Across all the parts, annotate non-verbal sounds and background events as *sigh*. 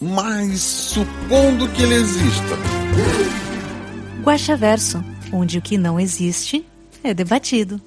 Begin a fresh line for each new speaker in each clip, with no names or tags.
Mas supondo que ele exista.
Guaxaverso, onde o que não existe é debatido.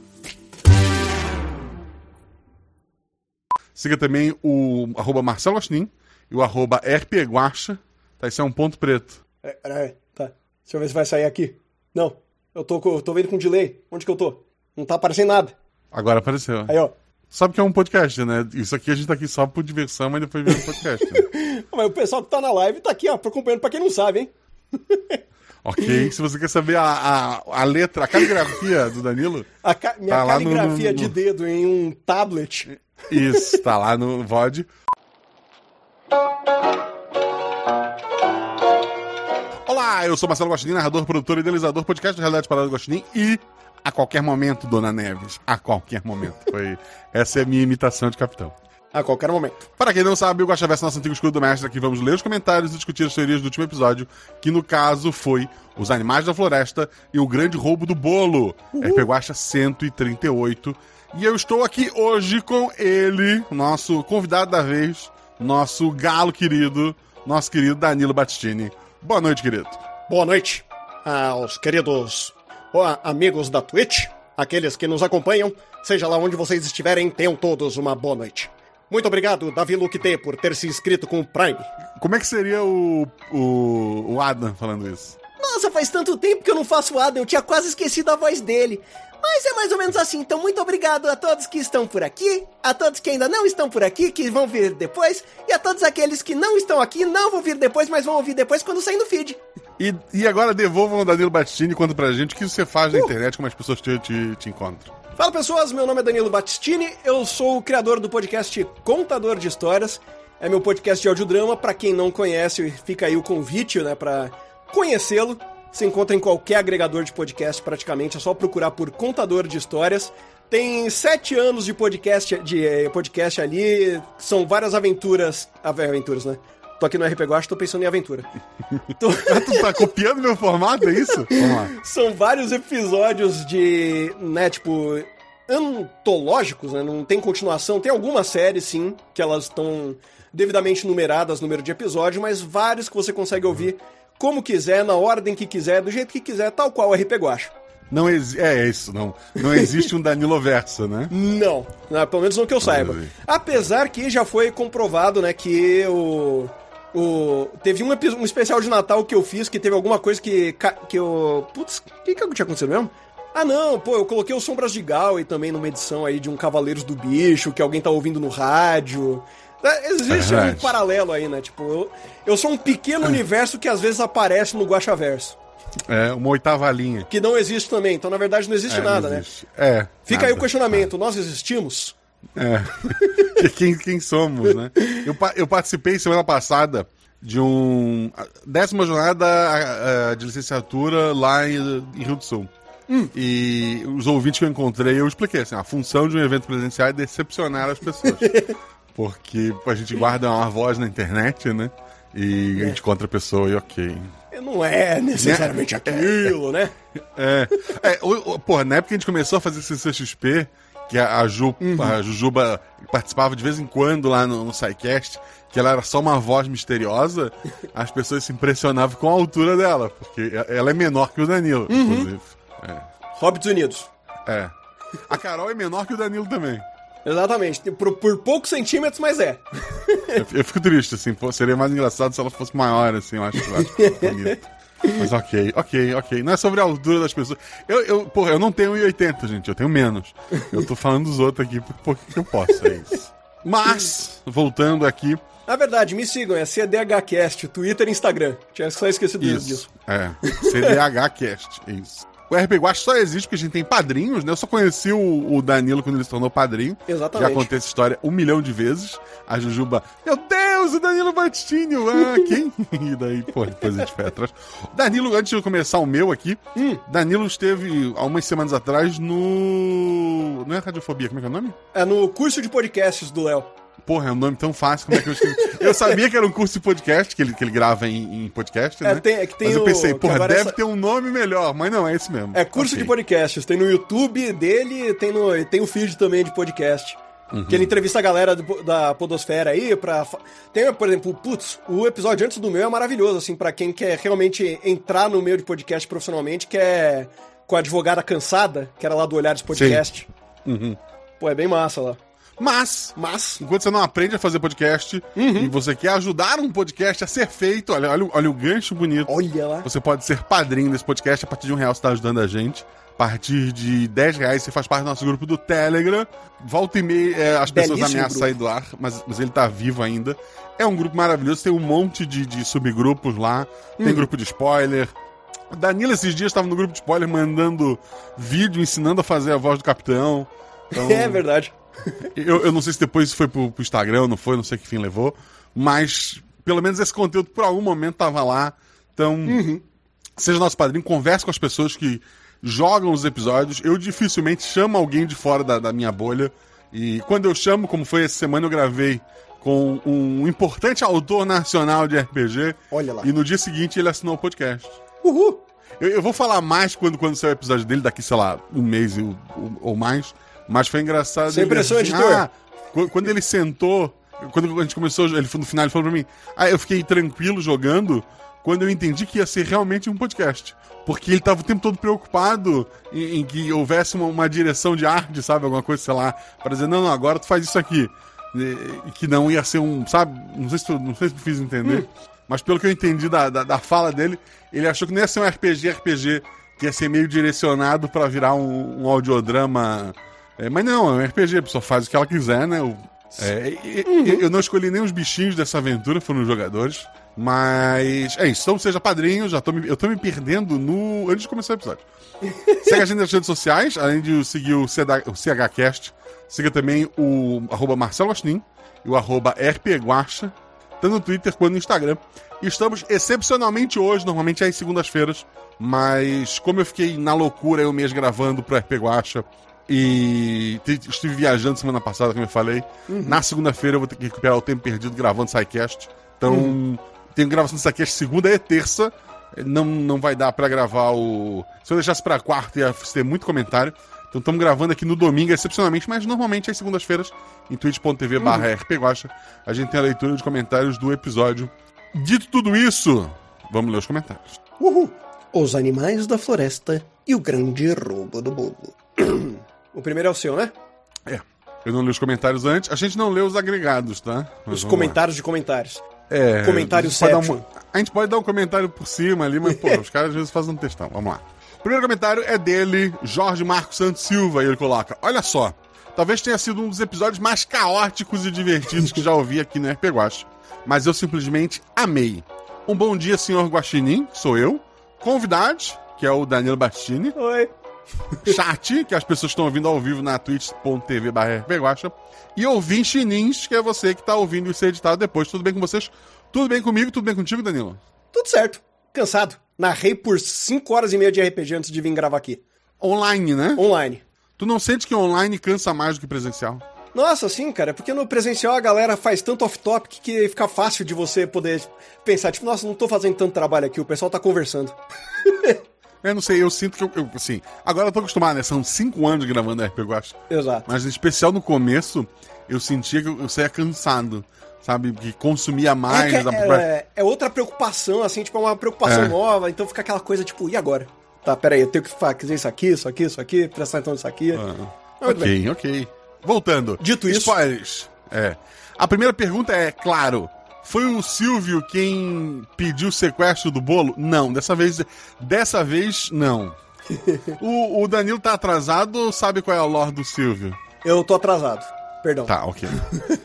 Siga também o arroba Marcelo Agostinho e o arroba rpguacha. Tá, isso é um ponto preto.
É, peraí, tá. Deixa eu ver se vai sair aqui. Não, eu tô, eu tô vendo com delay. Onde que eu tô? Não tá aparecendo nada.
Agora apareceu.
Aí, ó.
Sabe que é um podcast, né? Isso aqui a gente tá aqui só por diversão, mas depois vira um podcast. né? *laughs*
Mas o pessoal que tá na live tá aqui, ó, acompanhando pra quem não sabe, hein? *laughs*
ok? Se você quer saber a, a, a letra, a caligrafia do Danilo,
A ca- minha
Tá lá no-
caligrafia
no-
de dedo em um tablet.
isso, tá lá no VOD. Olá, eu sou Marcelo Guaxinim, narrador, produtor e idealizador, podcast do Realidade Parada do Guaxinim e a qualquer momento, Dona Neves, a qualquer momento. *laughs* Foi, essa é a minha imitação de capitão.
A qualquer momento.
Para quem não sabe, o Guaxaverso é nosso antigo escudo do mestre, aqui vamos ler os comentários e discutir as teorias do último episódio, que no caso foi Os Animais da Floresta e o Grande Roubo do Bolo, RP Guaxa 138. E eu estou aqui hoje com ele, nosso convidado da vez, nosso galo querido, nosso querido Danilo Battistini. Boa noite, querido.
Boa noite aos queridos ó, amigos da Twitch, aqueles que nos acompanham, seja lá onde vocês estiverem, tenham todos uma boa noite. Muito obrigado, Davi Luke T, por ter se inscrito com o Prime.
Como é que seria o, o, o Adam falando isso?
Nossa, faz tanto tempo que eu não faço Adam, eu tinha quase esquecido a voz dele. Mas é mais ou menos assim, então muito obrigado a todos que estão por aqui, a todos que ainda não estão por aqui, que vão vir depois, e a todos aqueles que não estão aqui, não vão vir depois, mas vão ouvir depois quando sair no feed.
E, e agora devolvam o Danilo Battistini e conta pra gente o que você faz na internet, como as pessoas te, te, te encontram.
Fala pessoas, meu nome é Danilo Battistini, eu sou o criador do podcast Contador de Histórias. É meu podcast de audiodrama, pra quem não conhece, fica aí o convite, né, pra conhecê-lo. Se encontra em qualquer agregador de podcast, praticamente, é só procurar por Contador de Histórias. Tem sete anos de podcast, de eh, podcast ali, são várias aventuras, aventuras, né? Tô aqui no RP Guacha, tô pensando em aventura. Tô- *laughs*
Tu tá copiando meu formato, é isso? Vamos lá.
são vários episódios de, né, tipo, antológicos, né? Não tem continuação. Tem algumas séries, sim, que elas estão devidamente numeradas, número de episódio, mas vários que você consegue ouvir como quiser, na ordem que quiser, do jeito que quiser, tal qual o RP Guacha.
Não exi- é isso, não. Não existe um Danilo Versa, né?
Não, pelo menos não que eu saiba. Apesar que já foi comprovado, né, que o. O, teve um, um especial de Natal que eu fiz que teve alguma coisa que. que eu. Putz, o que, que tinha acontecido mesmo? Ah, não, pô, eu coloquei o Sombras de Gal e também numa edição aí de um Cavaleiros do Bicho que alguém tá ouvindo no rádio. É, Existe
É
um paralelo aí, né? Tipo, eu, eu sou um pequeno universo que às vezes aparece no Guaxaverso.
É uma oitava linha.
Que não existe também. Então, na verdade, não existe
É,
nada,
não
né?
existe. É.
Fica aí o
nada.
questionamento: nós existimos?
É. *laughs* quem, quem somos, né? Eu, eu participei semana passada de um. décima jornada ah, de licenciatura lá em, em Rio do Sul. E os ouvintes que eu encontrei, eu expliquei assim: a função de um evento presencial é decepcionar as pessoas. *laughs* Porque a gente guarda uma voz na internet, né? E a gente encontra a pessoa e ok.
Não é necessariamente aquilo, né?
É. é porra, na época que a gente começou a fazer CCXP, que a, a, Ju, a Jujuba participava de vez em quando lá no, no SciCast, que ela era só uma voz misteriosa, *laughs* as pessoas se impressionavam com a altura dela, porque ela é menor que o Danilo, inclusive.
Hobbits Unidos.
É. A Carol é menor que o Danilo também.
Exatamente. Por, por poucos centímetros, mas é.
Eu, eu fico triste, assim, pô, seria mais engraçado se ela fosse maior, assim, eu acho, eu acho bonito. *laughs* Mas ok, ok, ok. Não é sobre a altura das pessoas. Eu, eu, porra, eu não tenho 1,80, gente, eu tenho menos. Eu tô falando dos outros aqui porque eu posso, é isso. Mas, voltando aqui,
Na verdade, me sigam, é CDHcast, Twitter e Instagram. Tinha só esquecido
isso.
disso.
É, CDHcast, isso. O RP Guacha só existe porque a gente tem padrinhos, né? Eu só conheci o, o Danilo quando ele se tornou padrinho.
Exatamente.
Já contei essa história um milhão de vezes. A Jujuba, meu Deus, o Danilo Batistini! Ah, *laughs* quem? *laughs* E daí, pô, depois a gente foi atrás. Danilo, antes de eu começar o meu aqui, Danilo esteve há umas semanas atrás no. Não é Radiofobia, como é que é o nome?
É no curso de podcasts do Léo.
Porra, é um nome tão fácil, como é que eu escrevi? *laughs* Eu sabia que era um curso de podcast, que ele, que ele grava em, em podcast,
É,
né?
tem- é que tem
Mas eu
o-
pensei,
que
porra,
agora
deve
essa-
ter um nome melhor, mas não, é esse mesmo.
É curso
Ok.
de podcasts. Tem no YouTube dele, tem no tem o feed também de podcast.
Uhum.
Que ele entrevista a galera do- da podosfera aí pra... Tem, por exemplo, putz, o episódio antes do meu é maravilhoso, assim, pra quem quer realmente entrar no meio de podcast profissionalmente, que é com a advogada cansada, que era lá do Olhares Podcast.
Uhum.
Pô, é bem massa lá.
Mas,
Mas...
enquanto você não aprende a fazer podcast
Uhum.
e você quer ajudar um podcast a ser feito, olha, olha, o- olha o gancho bonito.
Olha lá.
Você pode ser padrinho desse podcast a partir de um real você está ajudando a gente. A partir de 10 reais você faz parte do nosso grupo do Telegram. Volta e meia é, as pessoas
Belíssimo
ameaçam
grupo.
sair do ar, mas, mas ele tá vivo ainda. É um grupo maravilhoso, tem um monte de, de subgrupos lá. Tem
Uhum.
grupo de spoiler. Danilo esses dias estava no grupo de spoiler mandando vídeo ensinando a fazer a voz do capitão. *laughs* Então,
É verdade.
Eu, eu não sei se depois isso foi pro, pro Instagram, não foi, não sei que fim levou. Mas pelo menos esse conteúdo por algum momento tava lá. Então, seja nosso padrinho, converse com as pessoas que jogam os episódios. Eu dificilmente chamo alguém de fora da, da minha bolha. E quando eu chamo, como foi essa semana, eu gravei com um importante autor nacional de RPG.
Olha lá.
E no dia seguinte ele assinou o podcast.
Uhul.
Eu, eu vou falar mais quando, quando sair o episódio dele, daqui, sei lá, um mês ou- ou mais. Mas foi engraçado.
Sem pressão,
assim,
editor.
"Ah, qu- quando ele sentou, quando a gente começou, ele no final ele falou pra mim: Ah, eu fiquei tranquilo jogando quando eu entendi que ia ser realmente um podcast. Porque ele tava o tempo todo preocupado em, em que houvesse uma, uma direção de arte, sabe? Alguma coisa, sei lá, pra dizer, não, não, agora tu faz isso aqui. E, que não ia ser um, sabe? Não sei se tu, não sei se tu fiz entender. Mas pelo que eu entendi da, da, da fala dele, ele achou que não ia ser um RPG, RPG, que ia ser meio direcionado pra virar um, um audiodrama. É, mas não, é um RPG, a pessoa faz o que ela quiser, né? O- é, e- Eu não escolhi nem os bichinhos dessa aventura, foram os jogadores. Mas é isso. Então seja padrinho, já tô me, eu tô me perdendo no. antes de começar o episódio. *laughs* Segue a gente nas redes sociais, além de seguir o, CH, o CHCast. Siga também o arroba Marcelo Agostin e o arroba RPGuacha, tanto no Twitter quanto no Instagram. E estamos excepcionalmente hoje, normalmente é às segundas-feiras, mas como eu fiquei na loucura eu mesmo gravando pro RP Guacha e estive viajando semana passada, como eu falei, na segunda-feira eu vou ter que recuperar o tempo perdido gravando SciCast. Então, tenho gravação do SciCast segunda e terça. Não, não vai dar pra gravar o. Se eu deixasse pra quarta, ia ter muito comentário. Então estamos gravando aqui no domingo, excepcionalmente, mas normalmente às segundas-feiras, em twitch.tv barra rpguacha, a gente tem a leitura de comentários do episódio. Dito tudo isso, vamos ler os comentários.
Uhul. Os animais da floresta e o grande roubo do bolo. *clears throat* o primeiro é o seu, né?
É. Eu não li os comentários antes. A gente não lê os agregados, tá? Mas
Os
vamos lá.
comentários de comentários.
É,
Comentário
a uma- A gente pode dar um comentário por cima ali, mas, pô, *laughs* os caras às vezes fazem um textão. Vamos lá. O primeiro comentário é dele, Jorge Marcos Santos Silva, e ele coloca: Olha só, talvez tenha sido um dos episódios mais caóticos e divertidos que já ouvi aqui no RP Guache, mas eu simplesmente amei. Um bom dia, senhor Guaxinim, que sou eu. Convidados, que é o Danilo Bastini.
Oi.
Chat, que as pessoas estão ouvindo ao vivo na twitch.tv barra. E ouvir chinins, que é você que está ouvindo isso editado depois. Tudo bem com vocês? Tudo bem comigo? Tudo bem contigo, Danilo?
Tudo certo. Cansado. Narrei por 5 horas e meia de RPG antes de vir gravar aqui.
Online, né?
Online.
Tu não sente que online cansa mais do que presencial?
Nossa, sim, cara, é porque no presencial a galera faz tanto off-topic que fica fácil de você poder pensar, tipo, nossa, não tô fazendo tanto trabalho aqui, o pessoal tá conversando. *laughs*
Eu não sei, eu sinto que eu, eu, assim, agora eu tô acostumado, né? São cinco anos gravando RP Guacha.
Exato.
Mas em especial no começo, eu sentia que eu, eu saía cansado, sabe? Que consumia mais.
é, que
da-
é, é outra preocupação, assim, tipo, é uma preocupação
É.
nova, então fica aquela coisa, tipo, e agora? Tá, peraí, eu tenho que fazer isso aqui, isso aqui, isso aqui, prestar atenção nisso aqui.
Ah,
Muito bem.
ok, ok. Voltando.
Dito isso-
Spoilers. É. A primeira pergunta é, claro, foi o Silvio quem pediu o sequestro do bolo? Não, dessa vez. Dessa vez, não. *laughs* o, o Danilo tá atrasado ou sabe qual é a lore do Silvio?
Eu tô atrasado, perdão.
Tá, ok.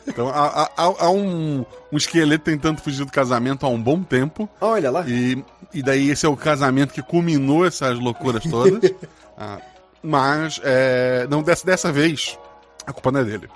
Então há, há- há- um, um esqueleto tentando fugir do casamento há um bom tempo.
Olha lá.
E, e daí esse é o casamento que culminou essas loucuras todas. *laughs* Ah, mas, é, não, dessa, dessa vez, a culpa não é dele.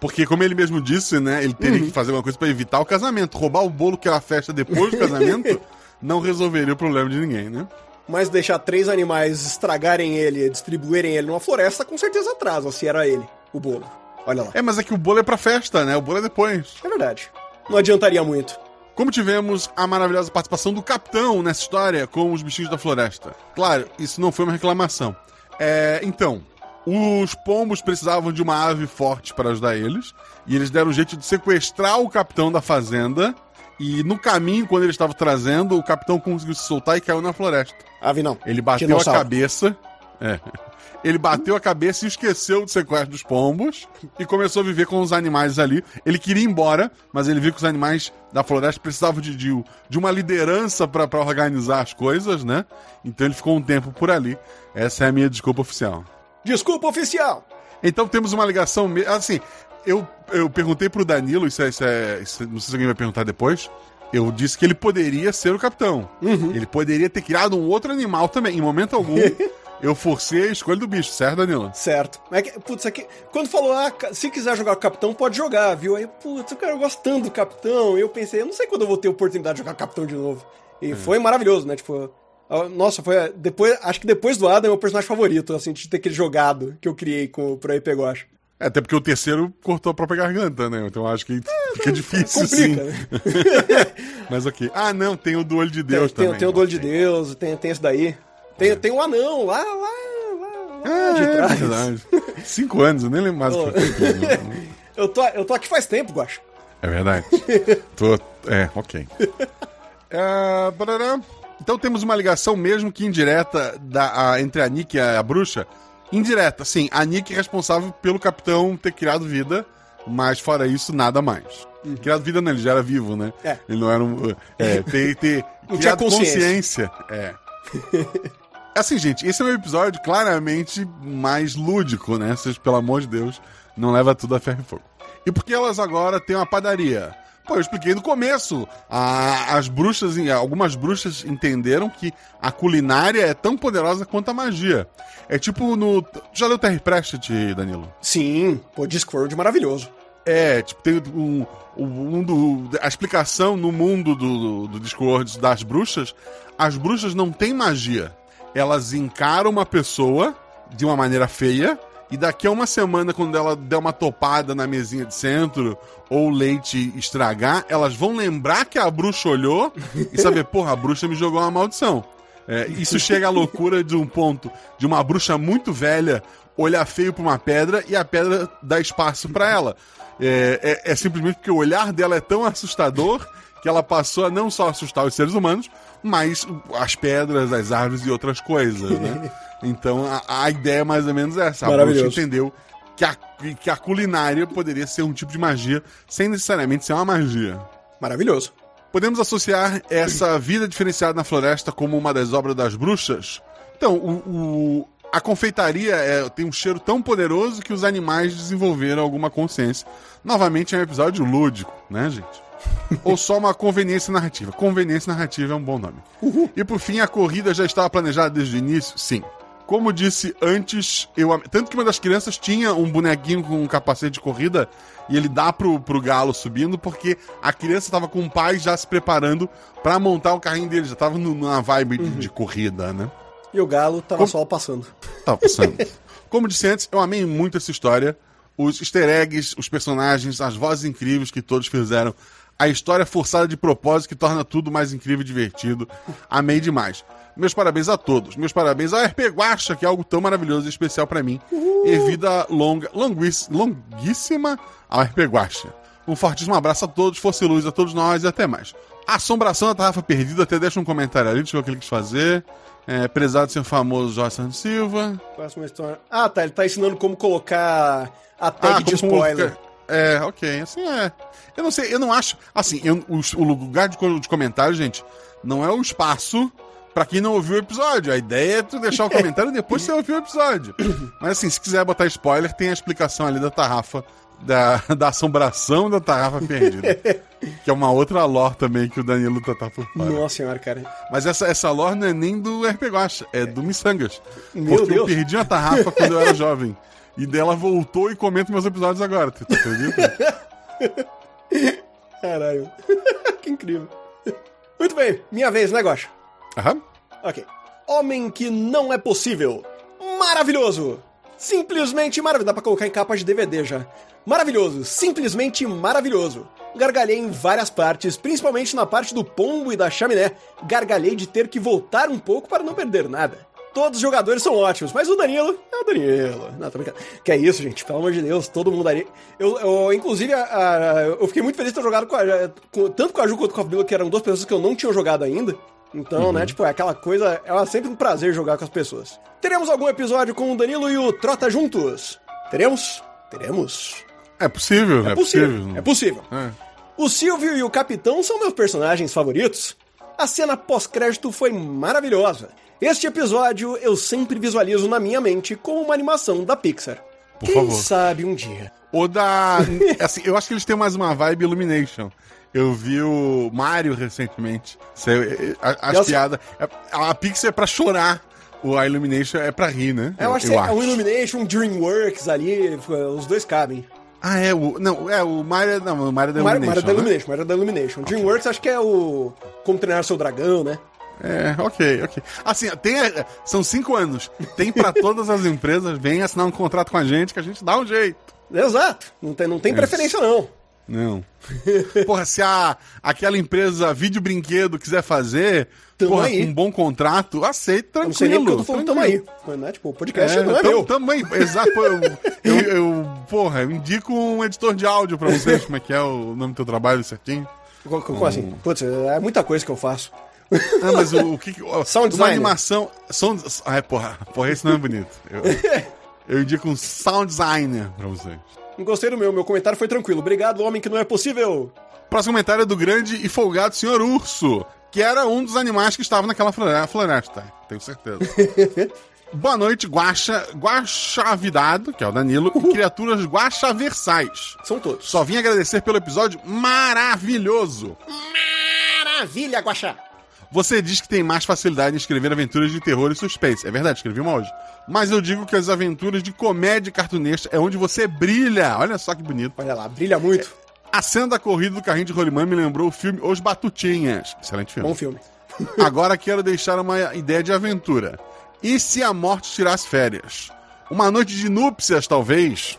Porque, como ele mesmo disse, né? Ele teria que fazer alguma coisa pra evitar o casamento. Roubar o bolo que era a festa depois do casamento *laughs* não resolveria o problema de ninguém, né?
Mas deixar três animais estragarem ele, distribuírem ele numa floresta, com certeza atrasa, se era ele, o bolo. Olha lá.
É, mas é que o bolo é pra festa, né? O bolo é depois.
É verdade. Não adiantaria muito.
Como tivemos a maravilhosa participação do capitão nessa história com os bichinhos da floresta. Claro, isso não foi uma reclamação. É, então, os pombos precisavam de uma ave forte para ajudar eles, e eles deram um jeito de sequestrar o capitão da fazenda. E no caminho, quando ele estava trazendo, o capitão conseguiu se soltar e caiu na floresta.
Ave não.
Ele bateu a cabeça. É. Ele bateu a cabeça e esqueceu do sequestro dos pombos e começou a viver com os animais ali. Ele queria ir embora, mas ele viu que os animais da floresta precisavam de, de, de uma liderança para organizar as coisas, né? Então ele ficou um tempo por ali. Essa é a minha desculpa oficial.
Desculpa, oficial!
Então temos uma ligação. Assim, eu, eu perguntei pro Danilo, isso é, isso é- isso é- não sei se alguém vai perguntar depois. Eu disse que ele poderia ser o capitão. Ele poderia ter criado um outro animal também. Em momento algum, *laughs* eu forcei a escolha do bicho, certo, Danilo?
Certo. Mas, que- putz, aqui, quando falou, ah, se quiser jogar com o capitão, pode jogar, viu? Aí, putz, eu quero gostando do capitão. Eu pensei, eu não sei quando eu vou ter oportunidade de jogar com o capitão de novo. E foi maravilhoso, né? Tipo, nossa, foi. Depois, acho que depois do Adam é o meu personagem favorito, assim, de ter aquele jogado que eu criei com, pro IP Guacha.
É, até porque o terceiro cortou a própria garganta, né? Então acho que fica difícil,
Complica,
sim.
né? *laughs*
Mas ok. Ah, não, tem o do olho de Deus
tem,
também.
tem o do olho de. Deus, tem, tem esse daí. Tem, tem um anão lá, lá, lá, lá
Ah,
de
é
trás.
verdade. Cinco anos, eu nem lembro mais o que eu né? *laughs*
Eu tô, eu tô aqui faz tempo, Guacha.
É verdade. *laughs* Tô... É, ok. É, barará. Então temos uma ligação mesmo que indireta da, a- entre a Nick e a, a bruxa. Indireta, sim. A Nick é responsável pelo capitão ter criado vida, mas fora isso, nada mais. Criado vida não, ele já era vivo, né?
É.
Ele não era um... É, *laughs* ter, ter
Não
criado
consciência.
consciência. É. *laughs* Assim, gente, esse é um episódio claramente mais lúdico, né? Vocês, pelo amor de Deus, não leva tudo a ferro e fogo. E por que elas agora têm uma padaria? Pô, eu expliquei no começo. A- as bruxas, algumas bruxas entenderam que a culinária é tão poderosa quanto a magia. É tipo no. Já leu Terry Pratchett, Danilo?
Sim, pô, Discworld maravilhoso.
É, tipo, tem um, um do, a explicação no mundo do, do Discord das bruxas. As bruxas não têm magia. Elas encaram uma pessoa de uma maneira feia. E daqui a uma semana, quando ela der uma topada na mesinha de centro, ou o leite estragar, elas vão lembrar que a bruxa olhou e saber, *laughs* porra, a bruxa me jogou uma maldição. É, isso chega à loucura de um ponto de uma bruxa muito velha olhar feio pra uma pedra e a pedra dá espaço pra ela. É, é- é simplesmente porque o olhar dela é tão assustador que ela passou a não só assustar os seres humanos, mas as pedras, as árvores e outras coisas, né? *laughs* Então a, a ideia é mais ou menos essa. A
Maravilhoso.
entendeu que a, que a culinária poderia ser um tipo de magia sem necessariamente ser uma magia.
Maravilhoso.
Podemos associar essa vida diferenciada na floresta como uma das obras das bruxas? Então, o, o- a confeitaria é- tem um cheiro tão poderoso que os animais desenvolveram alguma consciência. Novamente é um episódio lúdico, né, gente? *laughs* Ou só uma conveniência narrativa. Conveniência narrativa é um bom nome. E por fim, a corrida já estava planejada desde o início? Sim. Como disse antes, eu am- tanto que uma das crianças tinha um bonequinho com um capacete de corrida e ele dá pro, pro galo subindo porque a criança estava com o pai já se preparando para montar o carrinho dele, já estava numa vibe de, de corrida, né?
E o galo tava
Como-
só passando.
Tava passando. *laughs* Como disse antes, eu amei muito essa história. Os easter eggs, os personagens, as vozes incríveis que todos fizeram. A história forçada de propósito que torna tudo mais incrível e divertido. Amei demais. Meus parabéns a todos. Meus parabéns ao RP Guacha, que é algo tão maravilhoso e especial pra mim. E vida longa, longuiss- longuíssima ao RP Guacha. Um fortíssimo abraço a todos, força e luz a todos nós e até mais. Assombração da Tarrafa Perdida, até deixa um comentário ali, deixa eu ver o que ele quis fazer. É, prezado ser famoso Jorge Santos Silva.
Próxima história. Ah, tá. Ele tá ensinando como colocar a tag de
como
spoiler.
É, ok, assim é. Eu não sei, eu não acho. Assim, eu- o, o lugar de, de comentário, gente, não é o espaço pra quem não ouviu o episódio. A ideia é tu deixar o *laughs* comentário depois que você ouviu o episódio. *coughs* Mas assim, se quiser botar spoiler, tem a explicação ali da tarrafa, da, *laughs* da assombração da tarrafa perdida. *laughs* que é uma outra lore também que o Danilo tá, tá por fora.
Nossa senhora, cara.
Mas essa, essa lore não é nem do RP Guacha, é do Missangas.
Meu
porque eu
Deus.
perdi uma tarrafa quando eu era jovem. E dela voltou e comenta meus episódios agora. Tu tu acredita?
Caralho. que incrível. Muito bem, minha vez, né, Gocha?
Aham.
Ok. Homem que não é possível. Maravilhoso! Simplesmente maravilhoso. Dá pra colocar em capa de DVD já. Maravilhoso, simplesmente maravilhoso. Gargalhei em várias partes, principalmente na parte do pombo e da chaminé. Gargalhei de ter que voltar um pouco para não perder nada. Todos os jogadores são ótimos, mas o Danilo é o Danilo. Não, tô brincando. Que é isso, gente, pelo amor de Deus, todo mundo ali. Eu, eu inclusive, a- a- eu fiquei muito feliz de ter jogado com a, com- tanto com a Ju quanto com a Bila, que eram duas pessoas que eu não tinha jogado ainda. Então, né, tipo, é aquela coisa, é sempre um prazer jogar com as pessoas. Teremos algum episódio com o Danilo e o Trota juntos? Teremos? Teremos.
É possível, é,
É possível,
possível.
é possível.
É.
O Silvio e o Capitão são meus personagens favoritos. A cena pós-crédito foi maravilhosa. Este episódio eu sempre visualizo na minha mente como uma animação da Pixar.
Por
Quem
favor.
sabe um dia.
Ou da. *laughs* assim, eu acho que eles têm mais uma vibe Illumination. Eu vi o Mario recentemente. Cê- a- As piadas. A, a Pixar é pra chorar. O a Illumination é pra rir, né?
Eu, acho que é um Illumination, um Dreamworks ali, os dois cabem.
Ah, é o. Não, é o Mario. Não, o Mario é da Illumination.
Mario da
né?
Illumination, Mario da Illumination. Dreamworks acho que é o Como Treinar Seu Dragão, né?
É, ok, ok. Assim, tem, são cinco anos. Tem pra *laughs* todas as empresas, vem assinar um contrato com a gente que a gente dá um jeito.
Exato. Não tem, não tem preferência, não.
Não. *laughs* Porra, se a, aquela empresa vídeo brinquedo quiser fazer,
Tamo
porra,
aí.
um bom contrato, aceita
Eu não
tranquilo.
sei nem porque eu tô falando tamo aí.
tranquilo.
Né, tipo, o podcast
É,
não é
tam-
meu.
Também, exato. pô, Eu, *laughs* eu, eu- porra, eu indico um editor de áudio pra vocês, como é que é o nome do teu trabalho certinho.
Co- co- Como assim? Putz, é muita coisa que eu faço.
Ah, mas o, o que que. ó,
Sound
uma
designer.
animação. Sound, ah, porra, porra, esse não é bonito. Eu, *laughs* eu indico um sound designer pra vocês.
Não gostei do meu, meu comentário foi tranquilo. Obrigado, homem que não é possível.
Próximo comentário é do grande e folgado senhor Urso, que era um dos animais que estavam naquela flore- floresta, tenho certeza. *laughs* Boa noite, guaxa, guaxavidado, que é o Danilo, e criaturas guaxaversais.
São todos.
Só vim agradecer pelo episódio maravilhoso.
Maravilha, Guaxá.
Você diz que tem mais facilidade em escrever aventuras de terror e suspense. É verdade, escrevi uma hoje. Mas eu digo que as aventuras de comédia cartunesca é onde você brilha. Olha só que bonito.
Olha lá, brilha muito.
A cena da corrida do carrinho de rolimã me lembrou o filme Os Batutinhas. Excelente filme.
Bom filme. *laughs*
Agora quero deixar uma ideia de aventura. E se a morte tirasse férias? Uma noite de núpcias, talvez?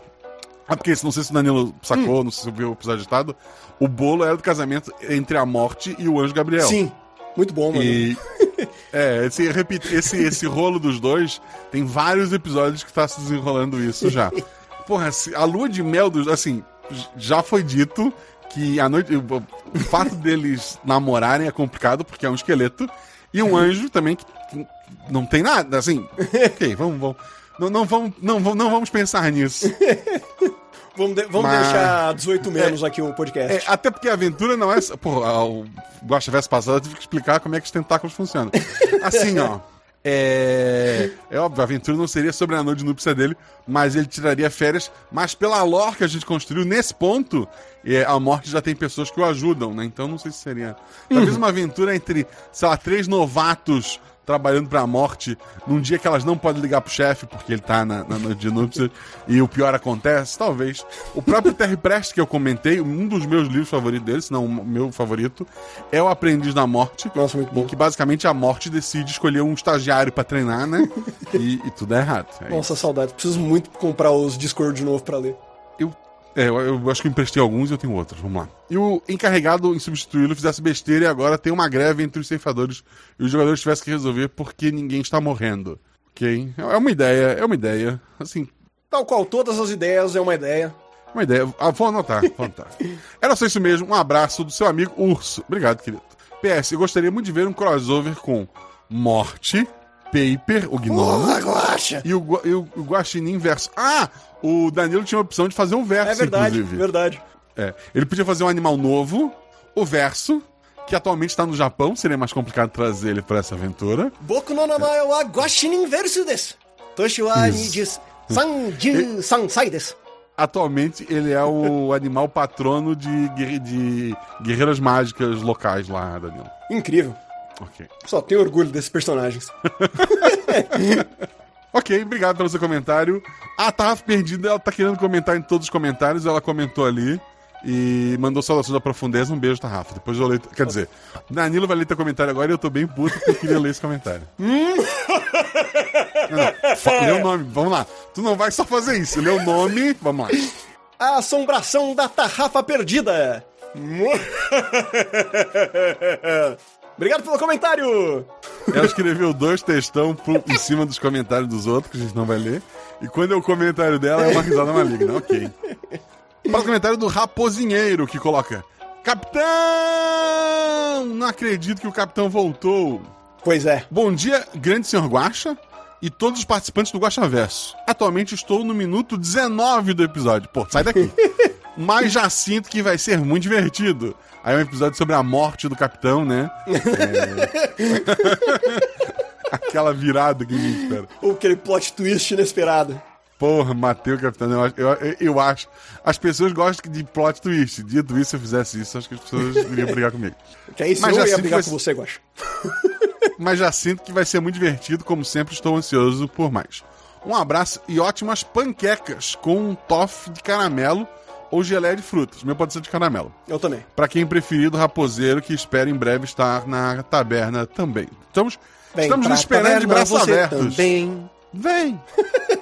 Ah, porque não sei se o Danilo sacou, não sei se viu o episódio editado. O bolo era do casamento entre a morte e o anjo Gabriel.
Sim, muito bom, mano.
E. É, esse, esse, esse rolo dos dois tem vários episódios que tá se desenrolando isso já. Porra, a lua de mel dos. Assim, já foi dito que a noite. O fato deles namorarem é complicado porque é um esqueleto. E um anjo também que não tem nada, assim. Ok, vamos, vamos. Não, não, vamos, não, não vamos pensar nisso.
Vamos, de- vamos
Mas-
deixar 18 menos aqui o podcast.
É, até porque a aventura não é. Porra, o Guacha Verso passado eu tive que explicar como é que os tentáculos funcionam. *laughs* Assim, ó. É, é óbvio, a aventura não seria sobre a noite de núpcia dele, mas ele tiraria férias. Mas pela lore que a gente construiu, nesse ponto, é, a morte já tem pessoas que o ajudam, né? Então não sei se seria. Talvez uma aventura entre, sei lá, três novatos trabalhando pra morte num dia que elas não podem ligar pro chefe porque ele tá na, na noite de núpcias e o pior acontece, talvez. O próprio Terry Prest que eu comentei, um dos meus livros favoritos dele, se não o meu favorito, é O Aprendiz da Morte.
Nossa, muito bom.
Que basicamente a morte decide escolher um estagiário pra treinar, né? *laughs* e, e tudo é errado. É
Nossa, saudade. Preciso muito comprar os Discord de novo pra ler.
É, eu, eu acho que eu emprestei alguns e eu tenho outros. Vamos lá. E o encarregado em substituí-lo fizesse besteira e agora tem uma greve entre os ceifadores e os jogadores tivessem que resolver porque ninguém está morrendo. Ok? É uma ideia, é uma ideia. Assim,
Tal qual todas as ideias, é uma ideia.
uma ideia. Ah, vou anotar, vou anotar. *laughs* Era só isso mesmo. Um abraço do seu amigo Urso. Obrigado, querido. PS, eu gostaria muito de ver um crossover com Morte, Paper, o Gnome.
Porra!
E o, e o, o Guaxinim verso. Ah! O Danilo tinha a opção de fazer um verso,
É verdade,
inclusive.
verdade.
É. Ele podia fazer um animal novo, o verso, que atualmente está no Japão, seria mais complicado trazer ele para essa aventura.
Boku no nanae wa Guaxinim versus desu. Toshi wa nijis sanji sansai desu.
Atualmente ele é o *laughs* animal patrono de, de guerreiras mágicas locais lá, Danilo.
Incrível.
Ok.
Só tenho orgulho desses personagens. *laughs*
Ok, obrigado pelo seu comentário. A Tarraf Perdida, ela tá querendo comentar em todos os comentários, ela comentou ali e mandou saudações da profundeza. Um beijo, Tarrafa. Depois eu leio. Quer dizer, Danilo vai ler teu comentário agora e eu tô bem puto porque eu queria ler esse comentário. *laughs* não, não, fa- lê o nome, vamos lá. Tu não vai só fazer isso, lê o nome, vamos lá.
A assombração da tarrafa perdida. *laughs* Obrigado pelo comentário.
Ela escreveu dois textão pro- em cima dos comentários dos outros, que a gente não vai ler. E quando é o comentário dela, é uma risada maligna, ok. Para o comentário do Raposinheiro, que coloca: Capitão! Não acredito que o capitão voltou.
Pois é.
Bom dia, grande senhor Guaxa e todos os participantes do Guaxa Verso. Atualmente estou no minuto 19 do episódio. Pô, sai daqui. *laughs* Mas já sinto que vai ser muito divertido. Aí é um episódio sobre a morte do capitão, né? É... *laughs* Aquela virada que ninguém espera.
Ou aquele plot twist inesperado.
Porra, matei o capitão. Eu, acho- eu, eu, acho. As pessoas gostam de plot twist. Dito isso, se eu fizesse isso, acho que as pessoas iriam brigar comigo.
Que aí sim
Mas
eu ia brigar
que
com
vai-
você, Guaxa. *laughs*
mas já sinto que vai ser muito divertido, como sempre estou ansioso por mais. Um abraço e ótimas panquecas com um toffee de caramelo ou geleia de frutas. Meu pode ser de caramelo.
Eu também.
Para quem preferir do raposeiro, que espera em breve estar na taberna também. Estamos,
Vem
estamos esperando de braços abertos.
Também.
Vem!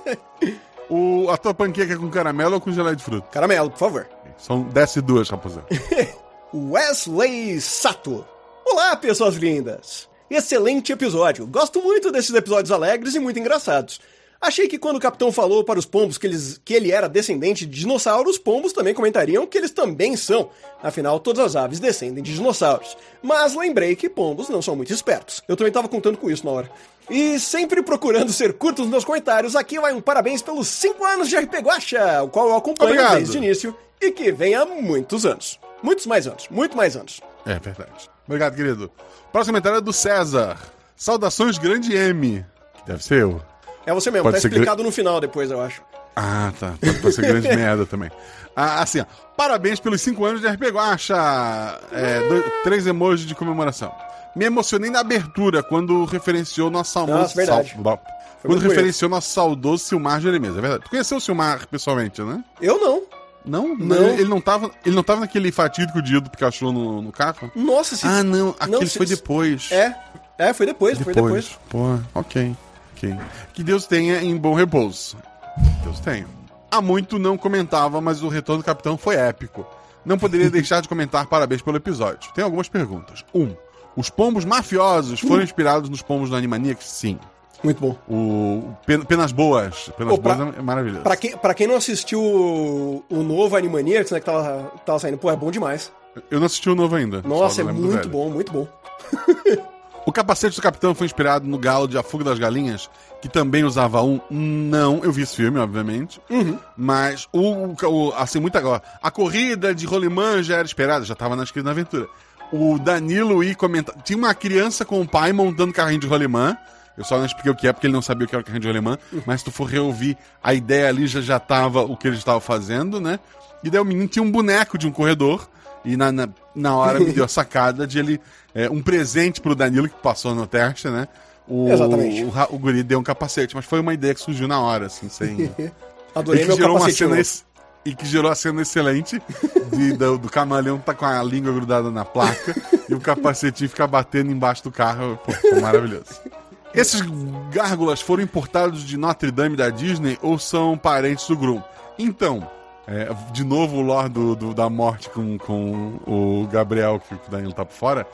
*laughs* o, a tua panqueca é com caramelo ou com geleia de fruta?
Caramelo, por favor.
São desce duas, raposeiro. *laughs*
Wesley Sato. Olá, pessoas lindas! Excelente episódio. Gosto muito desses episódios alegres e muito engraçados. Achei que quando o capitão falou para os pombos que, eles, que ele era descendente de dinossauros, os pombos também comentariam que eles também são. Afinal, todas as aves descendem de dinossauros. Mas lembrei que pombos não são muito espertos. Eu também estava contando com isso na hora. E sempre procurando ser curto nos meus comentários, aqui vai um parabéns pelos 5 anos de RP Guacha, o qual eu acompanho
Obrigado.
desde o início e que vem há muitos anos. Muitos mais anos, muito mais anos.
É verdade. Obrigado, querido. Próximo comentário é do César. Saudações, grande M. Deve ser eu.
É você mesmo,
Pode
tá explicado no final depois, eu acho.
Ah, tá. Pode, pode ser grande *laughs* merda também. Ah, assim, ó. Parabéns pelos 5 anos de RP Guacha. É, dois- três emojis de comemoração. Me emocionei na abertura quando referenciou nosso almoço.
Nossa, verdade.
Sal- quando referenciou nosso saudoso Silmar Jeremias, é verdade. Tu conheceu o Silmar pessoalmente, né?
Eu não.
Não?
Não.
Ele, não tava, ele não tava naquele fatídico dia do Pikachu no, no carro?
Nossa, se...
Ah, não. Aquele
se-
foi depois.
É, é, foi depois, foi depois.
Pô, ok. Ok. Que Deus tenha em bom repouso. Deus tenha. Há muito não comentava, mas o retorno do capitão foi épico. Não poderia *laughs* deixar de comentar parabéns pelo episódio. Tem algumas perguntas. Um, os pombos mafiosos foram inspirados nos pombos do Animaniacs? Sim.
Muito bom.
O, o Pen- Penas Boas. Penas
Pô, pra-
Boas é maravilhoso.
Pra quem, pra quem não assistiu o, o novo Animaniacs, né, que tava, tava saindo, pô, é bom demais.
Eu não assisti o novo ainda.
Nossa, é muito
velho.
bom, muito bom. *laughs*
O capacete do capitão foi inspirado no galo de A Fuga das Galinhas, que também usava um. Não, eu vi esse filme, obviamente. Mas o, o- assim, muita agora. A corrida de rolimã já era esperada, já tava na escrita na aventura. O Danilo ia comentar. Tinha uma criança com o pai montando carrinho de rolimã. Eu só não expliquei o que é, porque ele não sabia o que era o carrinho de rolimã. Mas se tu for reouvir, a ideia ali já, já tava o que eles estavam fazendo, né? E daí o menino tinha um boneco de um corredor. E na, na, na hora me deu a sacada de ele. é, um presente pro Danilo, que passou no teste, né? O,
Exatamente.
O, ra- o guri deu um capacete, mas foi uma ideia que surgiu na hora, assim, sem. *laughs*
Adorei
e que
meu
gerou uma
capacete
cena
novo.
ex- E que gerou a cena excelente de- do, do camaleão tá com a língua grudada na placa e o capacetinho fica batendo embaixo do carro. Pô, foi maravilhoso. Esses gárgulas foram importados de Notre Dame da Disney ou são parentes do Grum? Então, é, de novo o lore do, do- da morte com, com o Gabriel, que o Danilo tá por fora.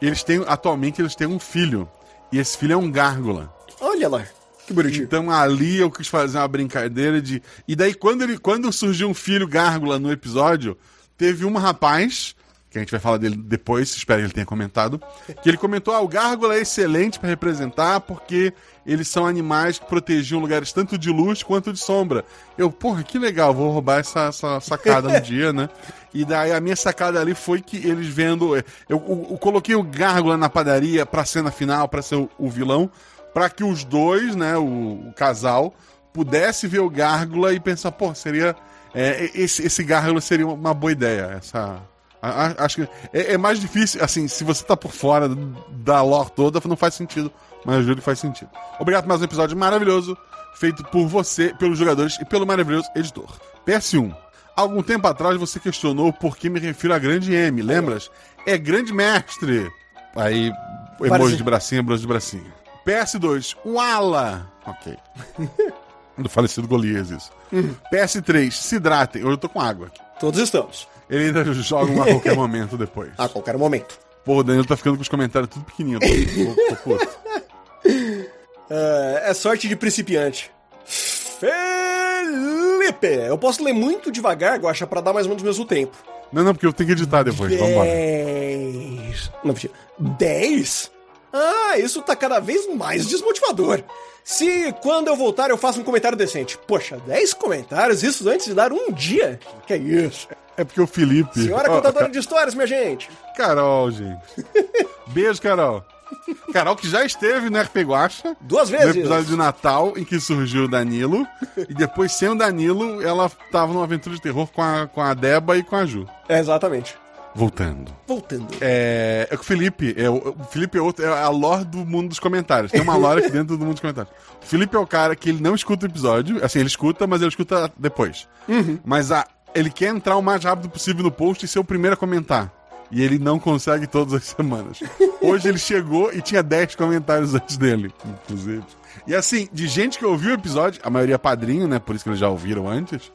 Eles têm, atualmente, eles têm um filho. E esse filho é um gárgula.
Olha lá, que bonitinho.
Então ali eu quis fazer uma brincadeira de. E daí, quando, ele, quando surgiu um filho gárgula no episódio, teve um rapaz, que a gente vai falar dele depois, espero que ele tenha comentado, que ele comentou: ah, o gárgula é excelente para representar porque eles são animais que protegiam lugares tanto de luz quanto de sombra. Eu, porra, que legal, vou roubar essa, essa sacada no dia, né? E daí a minha sacada ali foi que eles vendo. Eu, eu- eu coloquei o gárgula na padaria pra cena final, pra ser o, o vilão, pra que os dois, né, o, o casal, pudesse ver o gárgula e pensar, pô, seria. é, esse, esse gárgula seria uma boa ideia. Essa. Acho que é, é mais difícil, assim, se você tá por fora da lore toda, não faz sentido. Mas eu juro que faz sentido. Obrigado por mais um episódio maravilhoso. feito por você, pelos jogadores e pelo maravilhoso editor. PS1. Algum tempo atrás você questionou por que me refiro a grande M, lembras? É grande mestre. Aí, emoji
Parece-
de bracinho, emoji de bracinho. PS2. Wala. Ok. *laughs* Do falecido Golias, isso. PS3. Se hidratem. Hoje eu tô com água aqui.
Todos estamos.
Ele ainda joga um a qualquer *laughs* momento depois.
A qualquer momento.
Pô, o Danilo tá ficando com os comentários tudo pequenininho. *laughs* Tô, tô, tô.
É, é sorte de principiante. Felipe! Eu posso ler muito devagar, Guaxa, pra dar mais ou menos o mesmo tempo.
Não, não, porque eu tenho que editar depois. Vambora.
Dez. Não, mentira. Dez? Ah, isso tá cada vez mais desmotivador. Se quando eu voltar eu faço um comentário decente. Poxa, 10 comentários, isso antes de dar um dia? Que é isso?
É porque o Felipe.
Senhora
Ó,
contadora de histórias, minha gente.
Carol, gente. Beijo, Carol. Carol que já esteve no RP Guacha.
Duas
No
vezes.
episódio de Natal em que surgiu o Danilo. e depois, sem o Danilo, ela tava numa aventura de terror com a, com a Deba e com a Ju.
É, exatamente.
Voltando.
Voltando.
É, é que o Felipe, é, o o Felipe é, outro, é a lore do mundo dos comentários. Tem uma lore aqui dentro do mundo dos comentários. O Felipe é o cara que ele não escuta o episódio, assim, ele escuta, mas ele escuta depois. Mas a, ele quer entrar o mais rápido possível no post e ser o primeiro a comentar. E ele não consegue todas as semanas. Hoje ele chegou e tinha 10 comentários antes dele, inclusive. E assim, de gente que ouviu o episódio, a maioria é padrinho, né? Por isso que eles já ouviram antes.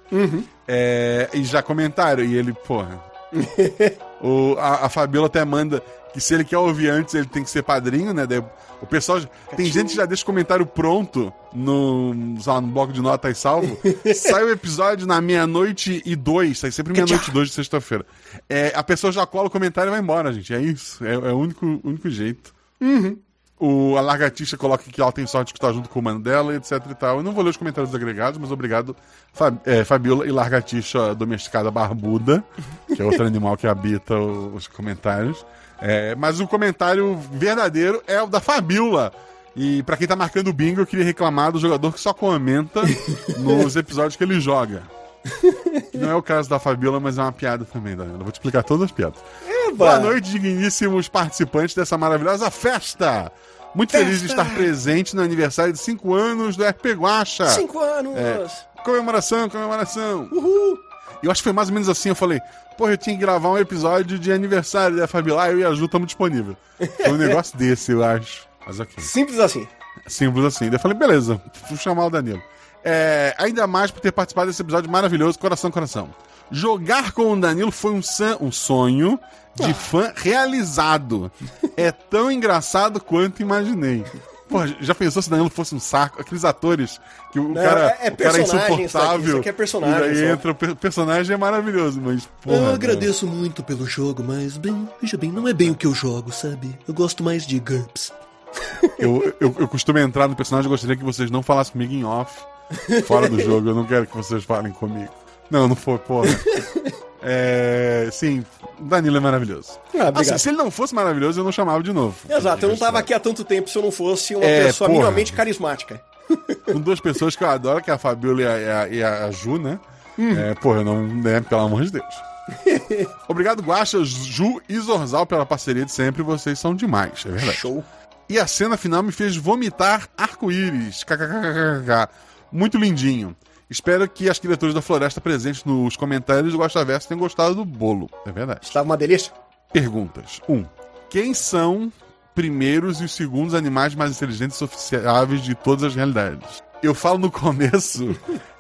É, e já comentaram. E ele, porra, *laughs* o, a, a Fabiola até manda que se ele quer ouvir antes, ele tem que ser padrinho, né? Daí o pessoal. Tem gente que já deixa o comentário pronto no, sei lá, no bloco de notas salvo. *laughs* sai o episódio na meia-noite e dois. Sai sempre meia-noite e dois de sexta-feira. É, a pessoa já cola o comentário e vai embora, gente. É isso. É, é o único, único jeito. O, a Largatixa coloca que ela tem sorte que está junto com o mano dela, etc e tal. Eu não vou ler os comentários agregados, mas obrigado, Fab, é, Fabiola e Largatixa domesticada barbuda, que é outro *laughs* animal que habita os comentários. É, mas o comentário verdadeiro é o da Fabiola. E pra quem tá marcando o bingo, eu queria reclamar do jogador que só comenta *laughs* nos episódios que ele joga. Não é o caso da Fabiola, mas é uma piada também, Danilo. Eu vou te explicar todas as piadas. Boa noite, digníssimos participantes dessa maravilhosa festa. Muito feliz de estar presente no aniversário de 5 anos do RP Guacha.
Cinco anos.
É. Comemoração, comemoração. Uhul. Eu acho que foi mais ou menos assim, eu falei, porra, eu tinha que gravar um episódio de aniversário da Fabiola, eu e a Ju estamos disponíveis. Foi um negócio *laughs* desse, eu acho. Mas ok.
Simples assim.
Simples assim. Daí eu falei, beleza, vou chamar o Danilo. É, ainda mais por ter participado desse episódio maravilhoso, coração, coração. Jogar com o Danilo foi um, san- um sonho de fã realizado. É tão engraçado quanto imaginei. Pô, já pensou se Danilo fosse um saco? Aqueles atores que o
Não,
cara
é- é
o cara é insuportável.
isso aqui é personagem
E
só.
entra o per- personagem é maravilhoso, mas porra,
eu agradeço muito pelo jogo, mas, bem, veja bem, não é bem o que eu jogo, sabe? Eu gosto mais de GURPS.
Eu, eu, eu costumo entrar no personagem, eu gostaria que vocês não falassem comigo em off, fora do jogo. Eu não quero que vocês falem comigo. Não, não foi, porra. É, sim, Danilo é maravilhoso.
Ah.
Assim, se ele não fosse maravilhoso, eu não chamava de novo.
Exato, eu não tava aqui há tanto tempo se eu não fosse uma
É,
pessoa
porra.
minimamente carismática. *laughs*
Com duas pessoas que eu adoro, que é a Fabiola e a, e a- a Ju, né?
Hum.
É, porra, eu não. Né, pelo amor de Deus. *laughs* Obrigado, Guaxa, Ju e Zorzal, pela parceria de sempre. Vocês são demais, é verdade.
Show.
E a cena final me fez vomitar arco-íris. Muito lindinho. Espero que as criaturas da floresta presentes nos comentários do Gosta Verso tenham gostado do bolo. É verdade.
Estava uma delícia.
Perguntas. 1. Um, quem são primeiros e os segundos animais mais inteligentes e sociáveis de todas as realidades? Eu falo no *laughs* começo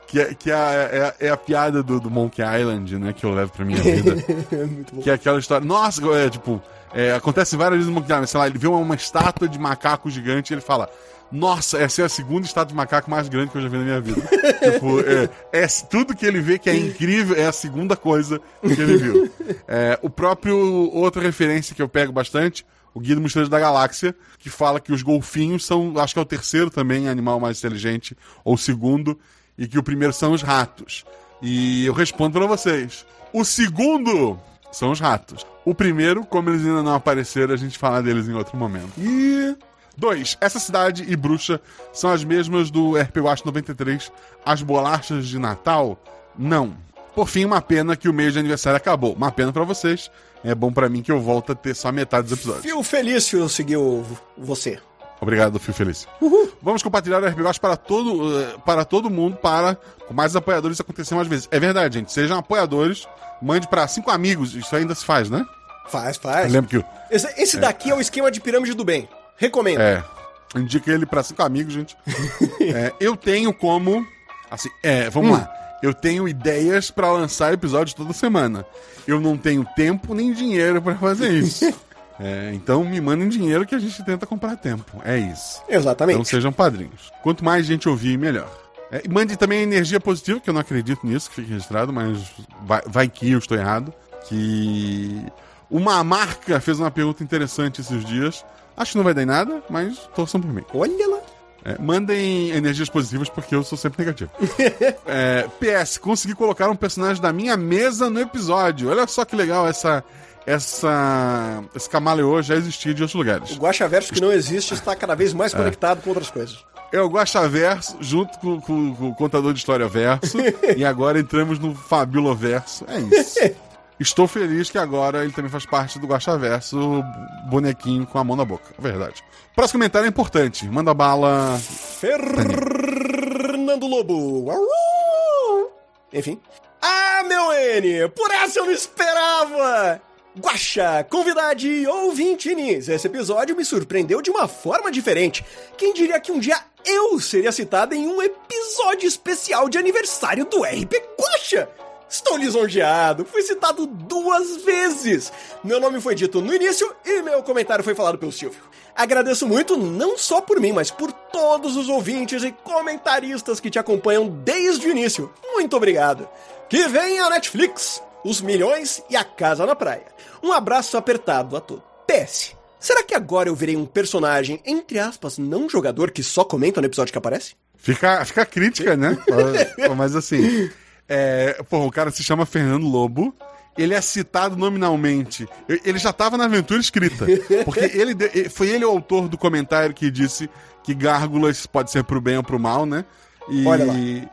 que, é, que é, a- é é a piada do, do Monkey Island, né? Que eu levo pra minha vida. *laughs* Que é aquela história. Nossa, é tipo. é, acontece várias vezes no Monkey Island. Sei lá, ele vê uma, uma estátua de macaco gigante e ele fala. Nossa, essa é a segunda estátua de macaco mais grande que eu já vi na minha vida. *laughs* tipo, é, é tudo que ele vê que é incrível é a segunda coisa que ele viu. É, o próprio. Outra referência que eu pego bastante, o Guia do da Galáxia, que fala que os golfinhos são. Acho que é o terceiro também animal mais inteligente, ou o segundo, e que o primeiro são os ratos. E eu respondo pra vocês. O segundo são os ratos. O primeiro, como eles ainda não apareceram, a gente fala deles em outro momento. E. Dois, essa cidade e bruxa são as mesmas do RP Watch 93, as bolachas de Natal? Não. Por fim, uma pena que o mês de aniversário acabou. Uma pena pra vocês. É bom pra mim que eu volto a ter só metade dos episódios.
Fio Felício seguiu você.
Obrigado, Fio Feliz. Vamos compartilhar o RPGos para todo, eh, para todo mundo, para com mais apoiadores acontecer mais vezes. É verdade, gente. Sejam apoiadores, mande para cinco amigos. Isso ainda se faz, né?
Faz,
Eu
faz.
lembro que
Esse, esse daqui é o esquema de pirâmide do bem. Recomendo.
É. Indica ele pra cinco amigos, gente. *laughs* É, eu tenho como. Assim, é, vamos lá. Eu tenho ideias pra lançar episódios toda semana. Eu não tenho tempo nem dinheiro pra fazer isso. *laughs* É, então me mandem dinheiro que a gente tenta comprar tempo. É isso.
Exatamente.
Então sejam padrinhos. Quanto mais gente ouvir, melhor. É, e mande também energia positiva, que eu não acredito nisso, que fique registrado, mas vai, vai que eu estou errado. Que uma marca fez uma pergunta interessante esses dias. Acho que não vai dar em nada, mas torçam por mim.
Olha lá.
É, mandem energias positivas, porque eu sou sempre negativo. *laughs* É, PS, consegui colocar um personagem da minha mesa no episódio. Olha só que legal essa. Essa. Esse camaleô já existia de outros lugares.
O Guaxaverso que não existe está cada vez mais
É.
conectado com outras coisas.
É o Guaxaverso junto com, com- com o contador de história verso. *laughs* e agora entramos no Fabuloverso. É isso. *laughs* Estou feliz que agora ele também faz parte do Guaxaverso, bonequinho com a mão na boca. É verdade. Próximo comentário é importante. Manda bala.
Fernando Lobo. Enfim. Ah, meu N! Por essa eu não esperava! Guaxa, convidade e ouvintines, esse episódio me surpreendeu de uma forma diferente. Quem diria que um dia eu seria citado em um episódio especial de aniversário do RP Guaxa? Estou lisonjeado, fui citado duas vezes. Meu nome foi dito no início e meu comentário foi falado pelo Silvio. Agradeço muito, não só por mim, mas por todos os ouvintes e comentaristas que te acompanham desde o início. Muito obrigado. Que venha a Netflix, os milhões e a casa na praia. Um abraço apertado a todos. PS. Será que agora eu virei um personagem, entre aspas, não jogador que só comenta no episódio que aparece?
Fica, fica a crítica, né? *laughs* Mas assim. É, porra, o cara se chama Fernando Lobo. Ele é citado nominalmente. Ele já estava na aventura escrita. Porque *laughs* ele foi ele o autor do comentário que disse que gárgulas pode ser pro bem ou pro mal, né? E,
Olha lá.
E,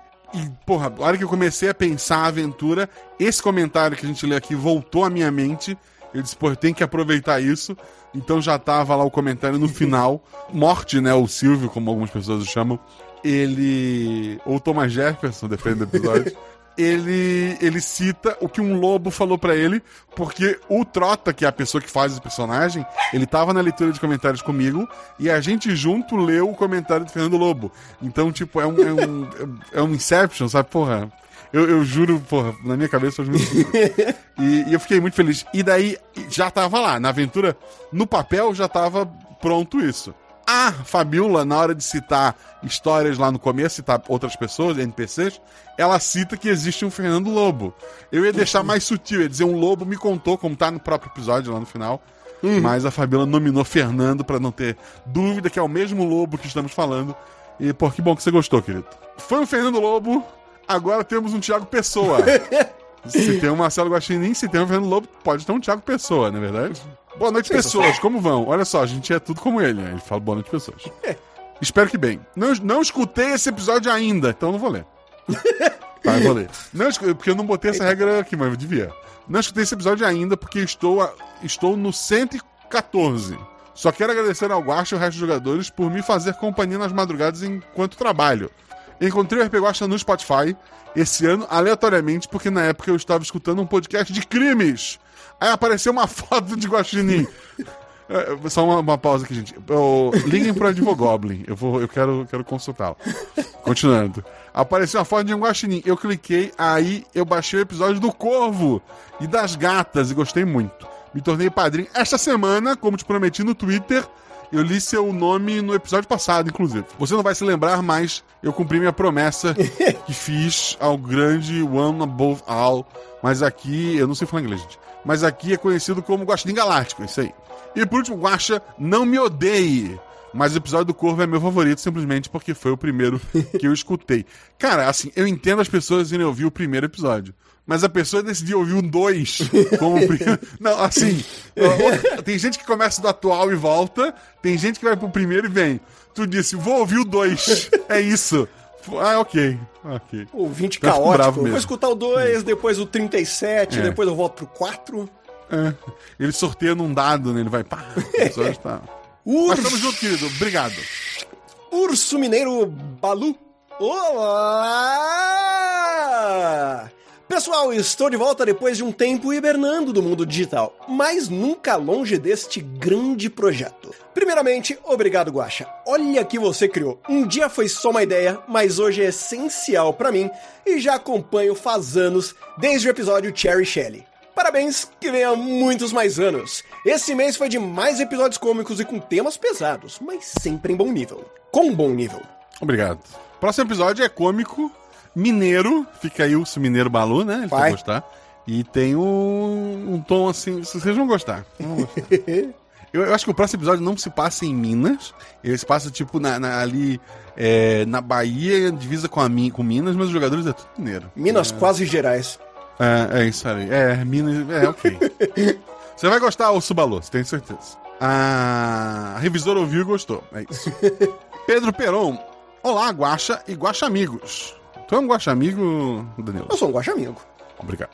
porra, a hora que eu comecei a pensar a aventura, esse comentário que a gente lê aqui voltou à minha mente. Eu disse, pô, tenho que aproveitar isso. Então já tava lá o comentário no final. *laughs* Morte, né? O Silvio, como algumas pessoas o chamam. Ele. Ou Thomas Jefferson, depende do episódio. *laughs* ele, ele cita o que um lobo falou pra ele, porque o Trota, que é a pessoa que faz o personagem, ele tava na leitura de comentários comigo e a gente junto leu o comentário do Fernando Lobo. Então, tipo, é um, é um, é um Inception, sabe? Porra. Eu, eu juro, porra, na minha cabeça eu juro. *laughs* e, e eu fiquei muito feliz. E daí já tava lá, na aventura, no papel já tava pronto isso. A Fabiola, na hora de citar histórias lá no começo, citar outras pessoas, NPCs, ela cita que existe um Fernando Lobo. Eu ia deixar mais sutil, ia dizer um lobo me contou, como tá no próprio episódio lá no final. Mas a Fabiola nominou Fernando pra não ter dúvida que é o mesmo lobo que estamos falando. E, pô, que bom que você gostou, querido. Foi o Fernando Lobo, agora temos um Thiago Pessoa. *laughs* se tem um Marcelo Guaxinim, se tem um Fernando Lobo, pode ter um Thiago Pessoa, não é verdade? Boa noite, pessoas. Como vão? Olha só, a gente é tudo como ele. né? Ele fala boa noite, pessoas. Espero que bem. Não, não escutei esse episódio ainda, então não vou ler. *laughs* Tá, eu vou ler. Não, porque eu não botei essa regra aqui, mas eu devia. Não escutei esse episódio ainda porque estou, a- estou no 114. Só quero agradecer ao Guacha e ao resto dos jogadores por me fazer companhia nas madrugadas enquanto trabalho. Encontrei o RP Guacha no Spotify esse ano, aleatoriamente, porque na época eu estava escutando um podcast de crimes. Aí apareceu uma *laughs* foto de Guaxinim. É, Só uma, uma pausa aqui, gente. Eu, liguem pro Advogoblin. Eu, vou, eu quero, quero consultá-lo. Continuando. Apareceu uma foto de um guaxinim. Eu cliquei, aí eu baixei o episódio do Corvo e das gatas e gostei muito. Me tornei padrinho esta semana, como te prometi no Twitter. Eu li seu nome no episódio passado, inclusive. Você não vai se lembrar, mas eu cumpri minha promessa *laughs* que fiz ao grande One Above All. Mas aqui, eu não sei falar inglês, gente. Mas aqui é conhecido como Guaxinim Galáctico, isso aí. E por último, Guaxa, não me odeie. Mas o episódio do Corvo é meu favorito simplesmente porque foi o primeiro *laughs* que eu escutei. Cara, assim, eu entendo as pessoas irem ouvir o primeiro episódio. Mas a pessoa decidiu ouvir o dois como o *laughs* primeiro. Não, assim. Tem gente que começa do atual e volta. Tem gente que vai pro primeiro e vem. Tu disse, vou ouvir o dois. É isso. Ah, ok. Ok. Eu fico bravo
caótico.
mesmo.
Vou escutar o 2, depois o 37,
É.
depois eu volto pro 4.
É. Ele sorteia num dado, né? Ele vai. Pá, o episódio *laughs* tá. Mas
Urso,
tamo junto, querido. Obrigado.
Urso Mineiro Balu. Olá! Pessoal, estou de volta depois de um tempo hibernando do mundo digital, mas nunca longe deste grande projeto. Primeiramente, obrigado, Guaxa. Olha que você criou. Um dia foi só uma ideia, mas hoje é essencial pra mim e já acompanho faz anos, desde o episódio Cherry Shelley. Parabéns, que venha muitos mais anos. Esse mês foi de mais episódios cômicos e com temas pesados, mas sempre em bom nível. Com bom nível.
Obrigado. Próximo episódio é cômico, mineiro. Fica aí o mineiro Balu, né? Ele
Vai.
gostar. E tem um, um tom assim. Vocês vão gostar. Vão gostar. *laughs* eu, eu acho que o próximo episódio não se passa em Minas. Ele se passa, tipo, na, na- ali é, na Bahia, divisa com, a, com Minas, mas os jogadores é tudo mineiro.
Minas quase gerais.
É, é isso aí. É, Minas. É, ok. *laughs* Você vai gostar, o Subalu, tenho certeza. A revisora ouviu e gostou. É isso. *laughs* Pedro Peron. Olá, Guaxa e Guaxa Amigos. Tu é um Guaxa Amigo, Danilo?
Eu sou um Guaxa amigo.
Obrigado.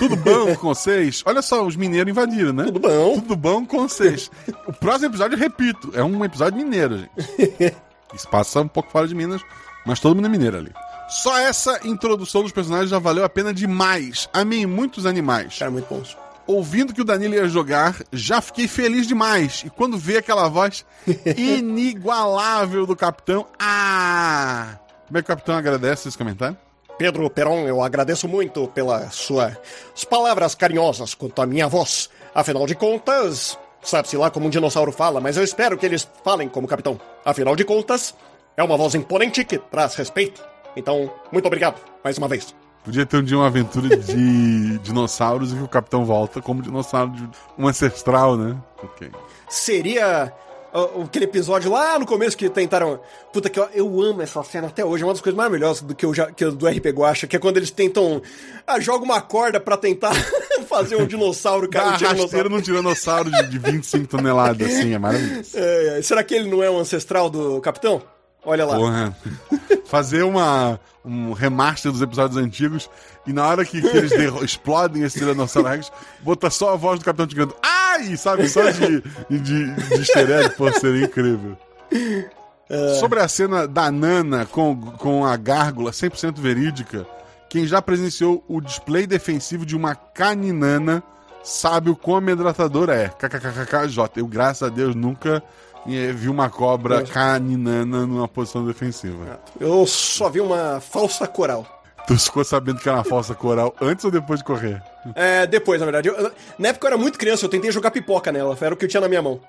Tudo bom com vocês? Olha só, os mineiros invadiram, né?
Tudo bom?
Tudo bom com vocês. O próximo episódio, repito, é um episódio mineiro, gente. *laughs* Isso passa um pouco fora de Minas, mas todo mundo é mineiro ali. Só essa introdução dos personagens já valeu a pena demais. Amei muitos animais.
Cara, muito bons.
Ouvindo que o Danilo ia jogar, já fiquei feliz demais. E quando vi aquela voz *laughs* inigualável do capitão, ah! Como é que o capitão agradece esse comentário?
Pedro Peron, eu agradeço muito pelas suas palavras carinhosas quanto à minha voz. Afinal de contas, sabe-se lá como um dinossauro fala, mas eu espero que eles falem como capitão. Afinal de contas, é uma voz imponente que traz respeito. Então, muito obrigado, mais uma vez.
Podia ter um dia uma aventura de *laughs* dinossauros e que o capitão volta como dinossauro de um ancestral, né? Ok.
Seria aquele episódio lá no começo que tentaram. Puta que eu, eu amo essa cena até hoje, é uma das coisas maravilhosas do que eu já que eu- do RP Guacha, que é quando eles tentam. Ah, joga uma corda pra tentar *laughs* fazer um dinossauro
Dá
cair um
rasteira
tiranossauro.
num tiranossauro de, de 25 toneladas, assim, é maravilhoso. *laughs*
É, é. será que ele não é um ancestral do capitão? Olha lá.
Porra. *laughs* Fazer uma, um remaster dos episódios antigos e na hora que, que eles explodem esse Tiranossauro Rex, botar só a voz do Capitão Tigando. Ai! Sabe? Só de, de, de easter egg, pô, seria incrível. Sobre a cena da Nana com, com a gárgula 100% verídica, quem já presenciou o display defensivo de uma caninana sabe o quão amedrontador é. KKKKJ. Eu, graças a Deus, nunca eh, vi uma cobra caninana numa posição defensiva.
Eu só vi uma falsa coral.
Tu ficou sabendo que era uma falsa coral antes ou depois de correr?
É, depois, na verdade. Eu- na época eu era muito criança, eu tentei jogar pipoca nela, era o que eu tinha na minha mão.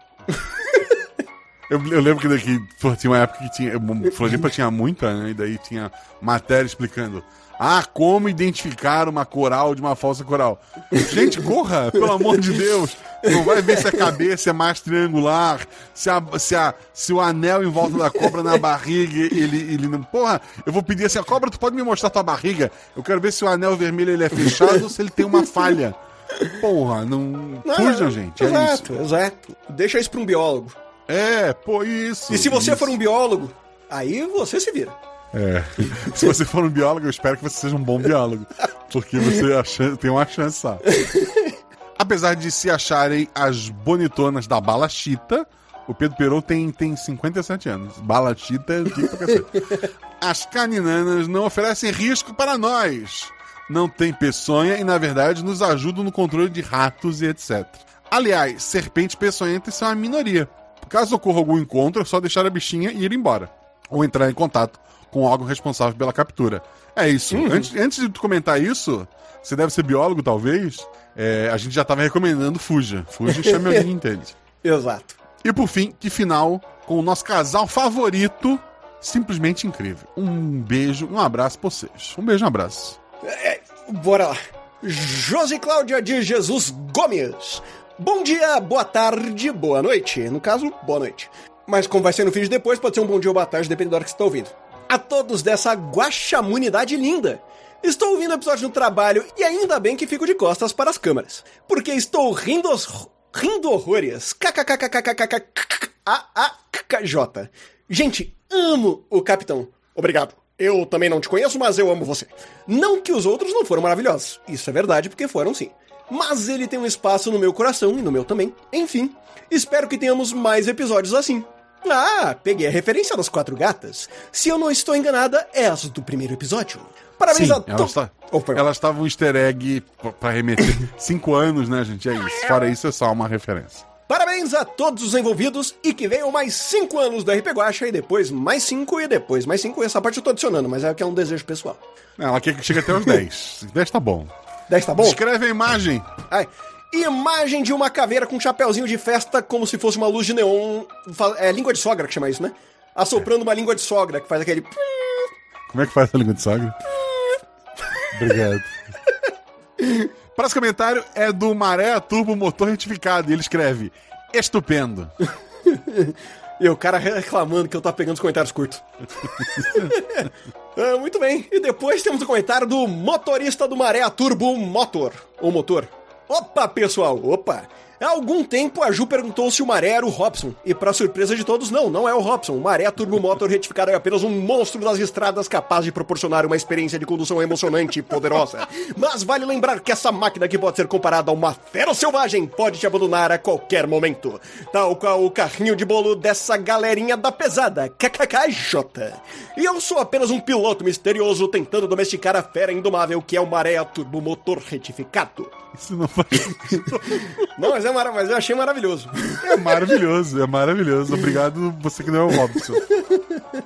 Eu, eu lembro que daqui, pô, tinha uma época que tinha. Floripa tinha muita, né? E daí tinha matéria explicando. Ah, como identificar uma coral de uma falsa coral. Gente, corra, pelo amor de Deus. Não vai ver se a cabeça é mais triangular, se, a, se, a, se o anel em volta da cobra na barriga, ele, ele não. Porra, eu vou pedir assim, a cobra, tu pode me mostrar tua barriga? Eu quero ver se o anel vermelho ele é fechado ou se ele tem uma falha. Porra, não. Fujam, gente. É isso.
exato, exato. Deixa isso pra um biólogo.
É, pô, isso.
E se você
isso.
for um biólogo, aí você se vira.
É. *laughs* Se você for um biólogo, eu espero que você seja um bom biólogo. Porque você acha- tem uma chance só. Apesar de se acharem as bonitonas da Bala Chita, o Pedro Peron tem, tem 57 anos. Bala Chita é pra cacete. As caninanas não oferecem risco para nós. Não tem peçonha e, na verdade, nos ajudam no controle de ratos e etc. Aliás, serpentes peçonhentas são a minoria. Caso ocorra algum encontro, é só deixar a bichinha e ir embora. Ou entrar em contato com o órgão responsável pela captura. É isso. Antes, antes de tu comentar isso, você deve ser biólogo, talvez. é, a gente já tava recomendando Fuja. Fuja e chame alguém *laughs* entende.
Exato.
E por fim, que final com o nosso casal favorito. Simplesmente incrível. Um beijo um abraço pra vocês. Um beijo um abraço.
Bora lá. Josi Cláudia de Jesus Gomes. Bom dia, boa tarde, boa noite. No caso, boa noite. Mas como vai ser no vídeo depois, pode ser um bom dia ou boa tarde, dependendo da hora que você está ouvindo. A todos dessa guaxamunidade linda. Estou ouvindo o episódio no trabalho e ainda bem que fico de costas para as câmeras. Porque estou rindo, os, rindo horrores. KKKKKKKJ. Gente, amo o capitão. Obrigado. Eu também não te conheço, mas eu amo você. Não que os outros não foram maravilhosos. Isso é verdade, porque foram sim. mas ele tem um espaço no meu coração e no meu também. Enfim, espero que tenhamos mais episódios assim. Ah, peguei a referência das quatro gatas. Se eu não estou enganada, é as do primeiro episódio. Parabéns
Sim,
a
elas
todos.
tá- elas estavam um easter egg p- pra remeter. *laughs* Cinco anos, né, gente? É isso. Fora isso, é só uma referência.
Parabéns a todos os envolvidos e que venham mais cinco anos do RP Guacha e depois mais cinco e depois mais cinco. Essa parte eu tô adicionando, mas é que é um desejo pessoal.
Ela quer que chegue até os *laughs* 10. 10 tá bom.
10 tá bom?
Descreve a imagem.
Ai, imagem de uma caveira com um chapéuzinho de festa como se fosse uma luz de neon. É língua de sogra que chama isso, né? Assoprando uma língua de sogra que faz aquele. *laughs*
Como é que faz essa língua de sogra? Obrigado. Próximo comentário é do Maré Turbo Motor Retificado. E ele escreve: Estupendo. *laughs*
E o cara reclamando que eu tô pegando os comentários curtos. *laughs* Ah, muito bem. E depois temos o comentário do motorista do Maré Turbo Motor. Ou motor. Opa, pessoal, opa. Há algum tempo a Ju perguntou se o Maré era o Robson. E pra surpresa de todos, não, não é o Robson. O Maré Turbo Motor retificado é apenas um monstro das estradas capaz de proporcionar uma experiência de condução emocionante e poderosa. *laughs* Mas vale lembrar que essa máquina que pode ser comparada a uma fera selvagem pode te abandonar a qualquer momento. Tal qual o carrinho de bolo dessa galerinha da pesada, KKKJ. E eu sou apenas um piloto misterioso tentando domesticar a fera indomável que é o Maré Turbo Motor retificado.
Isso não faz.
Não, mas, é mara- mas eu achei maravilhoso. *laughs*
É maravilhoso, é maravilhoso. Obrigado, você que não é o Robson. *laughs*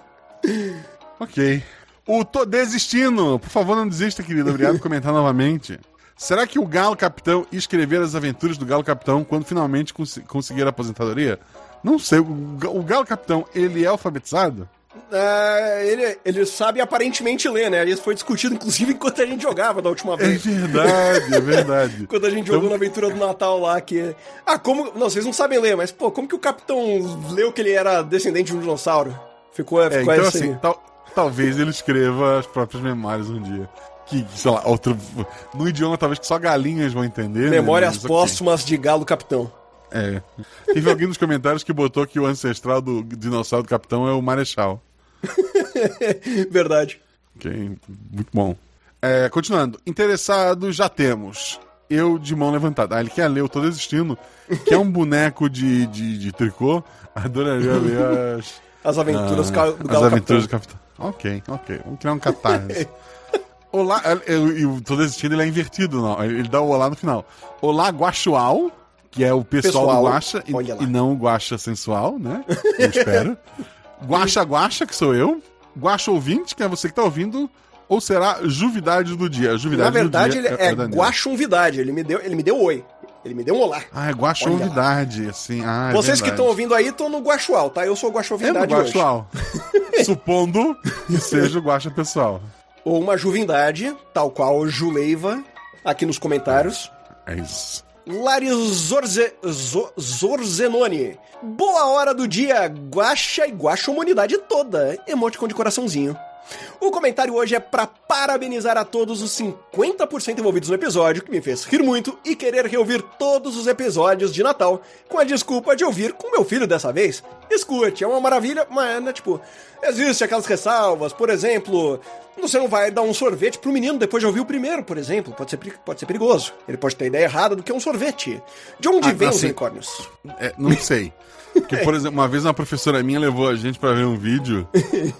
ok. O Tô Desistindo. Por favor, não desista, querido. Obrigado por comentar novamente. Será que o Galo Capitão escrever as aventuras do Galo Capitão quando finalmente cons conseguir a aposentadoria? Não sei. O Galo Capitão, ele é alfabetizado?
Ah, ele, ele sabe aparentemente ler, né? Isso foi discutido, inclusive, enquanto a gente jogava da última
É
vez.
verdade, é verdade. *laughs*
Quando a gente jogou na aventura do Natal lá, que. Ah, como. Não, vocês não sabem ler, mas, pô, como que o capitão leu que ele era descendente de um dinossauro? Ficou,
É,
ficou
então, assim, tal- talvez ele escreva as próprias memórias um dia. Que, sei lá, outro. No idioma talvez que só galinhas vão entender. né?
Memórias
ok.
póstumas de Galo Capitão.
É. Teve alguém nos comentários que botou que o ancestral do dinossauro do capitão é o Marechal. *laughs*
Verdade.
Ok, muito bom. É, continuando. Interessados já temos. Eu de mão levantada. Ah, ele quer ler, eu tô desistindo. Que é um boneco de, de, de tricô. Adoraria *laughs* ler as.
As aventuras
ah,
do
As
Galo
aventuras
Capitão.
do capitão. Ok, ok. Vamos criar um catarse. Olá, eu, eu tô desistindo, ele é invertido, não. Ele ele dá o olá no final. Olá, Guaxual, que é o pessoal,
Pessoal,
Guaxa, e, e não o Guaxa sensual, né? Eu espero. Guaxa Guaxa, que sou eu. Guaxa ouvinte, que é você que tá ouvindo. Ou será Juvidade do dia? A
Na
Juvidade
verdade,
do
ele
dia
é,
da Nilce.
Guaxumvidade. Ele me deu, ele me deu oi. Ele me deu um olá.
Ah, é Guaxovidade, assim. Ah, é
Vocês que
verdade.
estão ouvindo aí estão no Guaxual, tá? Eu sou o
É
hoje.
Guaxual. *laughs* Supondo que seja o Guaxa pessoal.
Ou uma Juvindade, tal qual Juleiva, aqui nos comentários.
É isso.
Lari Zorze, Zo- Zorzenoni. Boa hora do dia, guaxa e guaxa humanidade toda. Emoticon de coraçãozinho. O comentário hoje é pra parabenizar a todos os 50% envolvidos no episódio, que me fez rir muito e querer reouvir todos os episódios de Natal, com a desculpa de ouvir com meu filho dessa vez. Escute, é uma maravilha, mas, né, tipo, existe aquelas ressalvas, por exemplo, você não vai dar um sorvete pro menino depois de ouvir o primeiro, por exemplo, pode ser, pode ser perigoso. Ele pode ter ideia errada do que é um sorvete. De onde
Ah,
vem os
assim,
unicórnios?
É, não sei. Porque, por exemplo, uma vez uma professora minha levou a gente pra ver um vídeo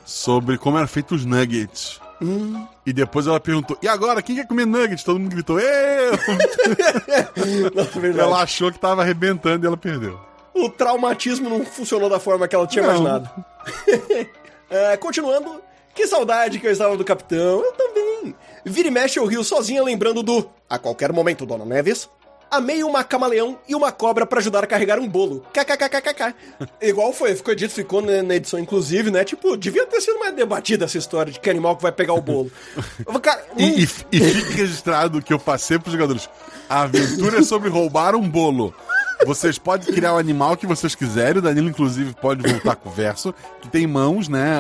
sobre como eram feitos os nuggets.
Hum.
E depois ela perguntou: e agora, quem quer comer nuggets? Todo mundo gritou: eu! *laughs*
Na verdade.
ela achou que tava arrebentando e ela perdeu.
o traumatismo não funcionou da forma que ela tinha
Não.
imaginado. *laughs* É, continuando, que saudade que eu estava do capitão. Eu também. Vira e mexe eu rio sozinha lembrando do A qualquer momento, Dona Neves. Amei uma camaleão e uma cobra pra ajudar a carregar um bolo. KKKKK. Igual foi, ficou dito, ficou na edição, inclusive, né? Tipo, devia ter sido mais debatida essa história de que animal que vai pegar o bolo. *laughs* Cara, não-
E, e, e fique registrado que eu passei pros jogadores: a aventura é sobre roubar um bolo. Vocês podem criar o animal que vocês quiserem. O Danilo, inclusive, pode voltar com o verso, que tem mãos, né?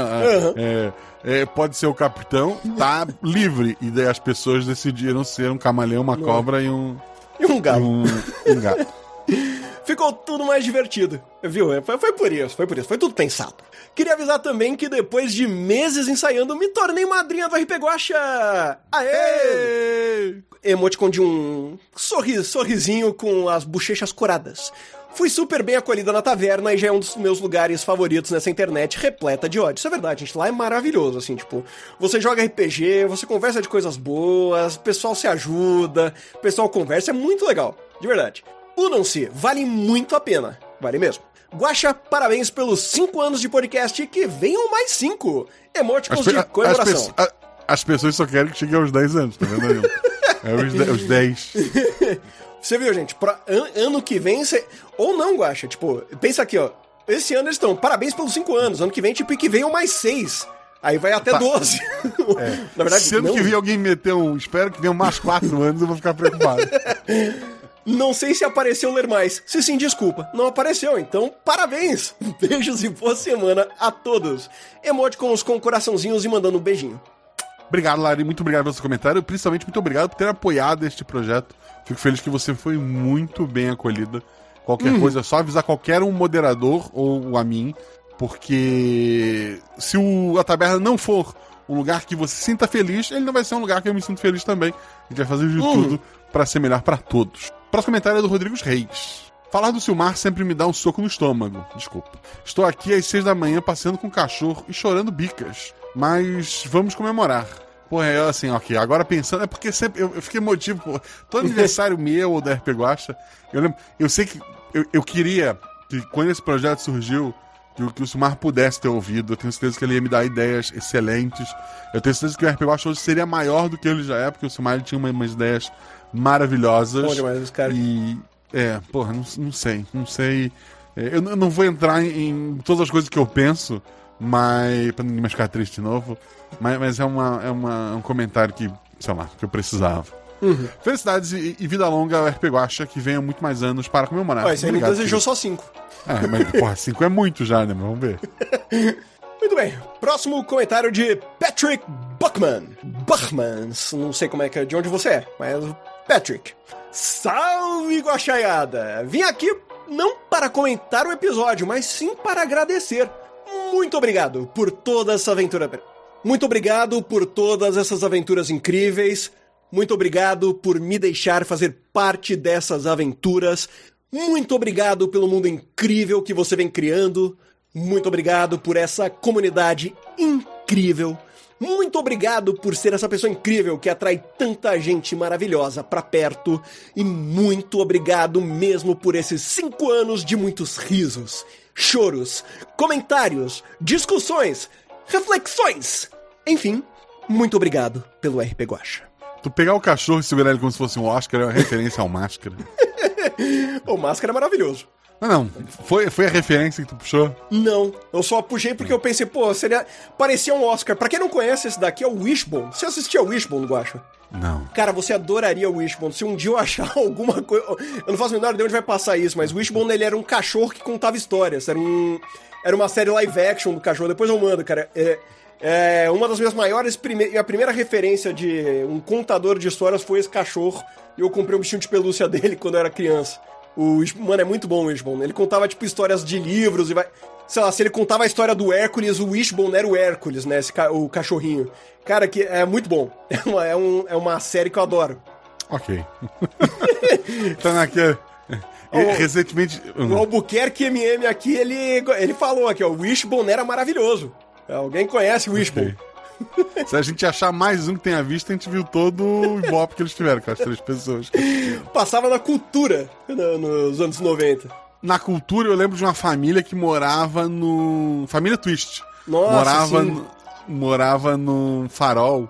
É, é, pode ser o capitão, tá livre. E daí as pessoas decidiram ser um camaleão, uma cobra e um,
E um galo.
um, um gato. *laughs*
ficou tudo mais divertido. Viu? Foi, foi por isso, foi por isso, foi tudo pensado. Queria avisar também que depois de meses ensaiando, me tornei madrinha do RP Guacha! Aê! Emoticon de um sorriso, sorrisinho com as bochechas coradas. Fui super bem acolhida na taverna e já é um dos meus lugares favoritos nessa internet repleta de ódio. Isso é verdade, gente. Lá é maravilhoso, assim, tipo, você joga RPG, você conversa de coisas boas, o pessoal se ajuda, o pessoal conversa, é muito legal, de verdade. Unam-se, vale muito a pena, vale mesmo. Guaxa, parabéns pelos 5 anos de podcast e que venham mais 5. Emoticons de comemoração.
As, as, pessoas só querem que chegue aos 10 anos, tá vendo aí? *laughs* é os, de, os 10. *laughs*
Você viu, gente? Pra an ano que vem, você... ou não, Guaxa, tipo, pensa aqui, ó. Esse ano eles estão, parabéns pelos 5 anos. Ano que vem, tipo, e que venham mais 6. Aí vai até tá. 12. *laughs*
É. Na verdade, Se ano não... que vem alguém meter um, espero que venham mais 4 anos, eu vou ficar preocupado. *laughs*
Não sei se apareceu ler mais. Se sim, desculpa. Não apareceu, então parabéns! *laughs* Beijos e boa semana a todos. Emoticons com coraçãozinhos e mandando um beijinho.
Obrigado, Lari. Muito obrigado pelo seu comentário. Principalmente, muito obrigado por ter apoiado este projeto. Fico feliz que você foi muito bem acolhida. Qualquer uhum. coisa, é só avisar qualquer um moderador ou a mim. Porque se o, a taberna não for um lugar que você sinta feliz, ele não vai ser um lugar que eu me sinto feliz também. A gente vai fazer de uhum. tudo para ser melhor para todos. Próximo comentário é do Rodrigo Reis. Falar do Silmar sempre me dá um soco no estômago. Desculpa. Estou aqui às seis da manhã passeando com o cachorro e chorando bicas. Mas vamos comemorar. Pô, é assim, ok. Agora pensando, é porque sempre eu, eu fiquei emotivo. Pô, todo aniversário *laughs* meu ou da RP Guacha, eu lembro. Eu sei que eu, eu queria que quando esse projeto surgiu, que, que o Silmar pudesse ter ouvido. Eu tenho certeza que ele ia me dar ideias excelentes. Eu tenho certeza que o RP Guacha hoje seria maior do que ele já é, porque o Silmar tinha umas ideias maravilhosas.
Bom demais, os caras.
E. É, porra, não, não sei, não sei. É, eu não vou entrar em, em, todas as coisas que eu penso, mas. pra ninguém mais ficar triste de novo. Mas, mas é, uma, é uma, um comentário que, sei lá, que eu precisava. Uhum. Felicidades e, e, vida longa ao RP Guacha, que venha muito mais anos para comemorar.
Ó, esse aí me desejou só cinco.
É, mas, porra, *laughs* cinco é muito já, né? Vamos ver. *laughs*
Muito bem. Próximo comentário de Patrick Buckman. Buckman. Não sei como é que é, de onde você é, mas Patrick. Salve, Guaxaiada! Vim aqui não para comentar o episódio, mas sim para agradecer. Muito obrigado por toda essa aventura. Muito obrigado por todas essas aventuras incríveis. Muito obrigado por me deixar fazer parte dessas aventuras. Muito obrigado pelo mundo incrível que você vem criando. Muito obrigado por essa comunidade incrível. Muito obrigado por ser essa pessoa incrível que atrai tanta gente maravilhosa para perto. E muito obrigado mesmo por esses cinco anos de muitos risos, choros, comentários, discussões, reflexões. Enfim, muito obrigado pelo RP Guacha.
Tu pegar o cachorro e segurar ele como se fosse um Oscar é uma referência ao Máscara. *laughs*
o Máscara é maravilhoso.
Não, não. Foi, foi a referência que tu puxou?
Não. Eu só puxei porque eu pensei, pô, seria. Parecia um Oscar. Pra quem não conhece, esse daqui é o Wishbone. Você assistia o Wishbone, Guacho?
Não.
Cara, você adoraria o Wishbone. Se um dia eu achar *laughs* alguma coisa. Eu não faço a menor ideia onde vai passar isso, mas o Wishbone ele era um cachorro que contava histórias. Era um. Era uma série live action do cachorro. Depois eu mando, cara. É. É, uma das minhas maiores. Prime... A primeira referência de um contador de histórias foi esse cachorro. E eu comprei um bichinho de pelúcia *laughs* dele quando eu era criança. O, mano, é muito bom o Wishbone. Ele contava, tipo, histórias de livros e vai. Sei lá, se ele contava a história do Hércules, o Wishbone era o Hércules, né? Esse ca... o cachorrinho. Cara, que é muito bom. *laughs* É uma, é, um, é uma série que eu adoro.
Ok. *laughs* tá naquele. O, Recentemente.
O Albuquerque MM aqui, ele, ele falou aqui, ó. O Wishbone era maravilhoso. Alguém conhece o Wishbone.
Se a gente achar mais um que tenha visto, a gente viu todo o ibope que eles tiveram com as três pessoas.
Passava na cultura no, nos anos 90.
Na cultura, eu lembro de uma família que morava no. Família Twist.
Nossa,
morava, no, morava no farol.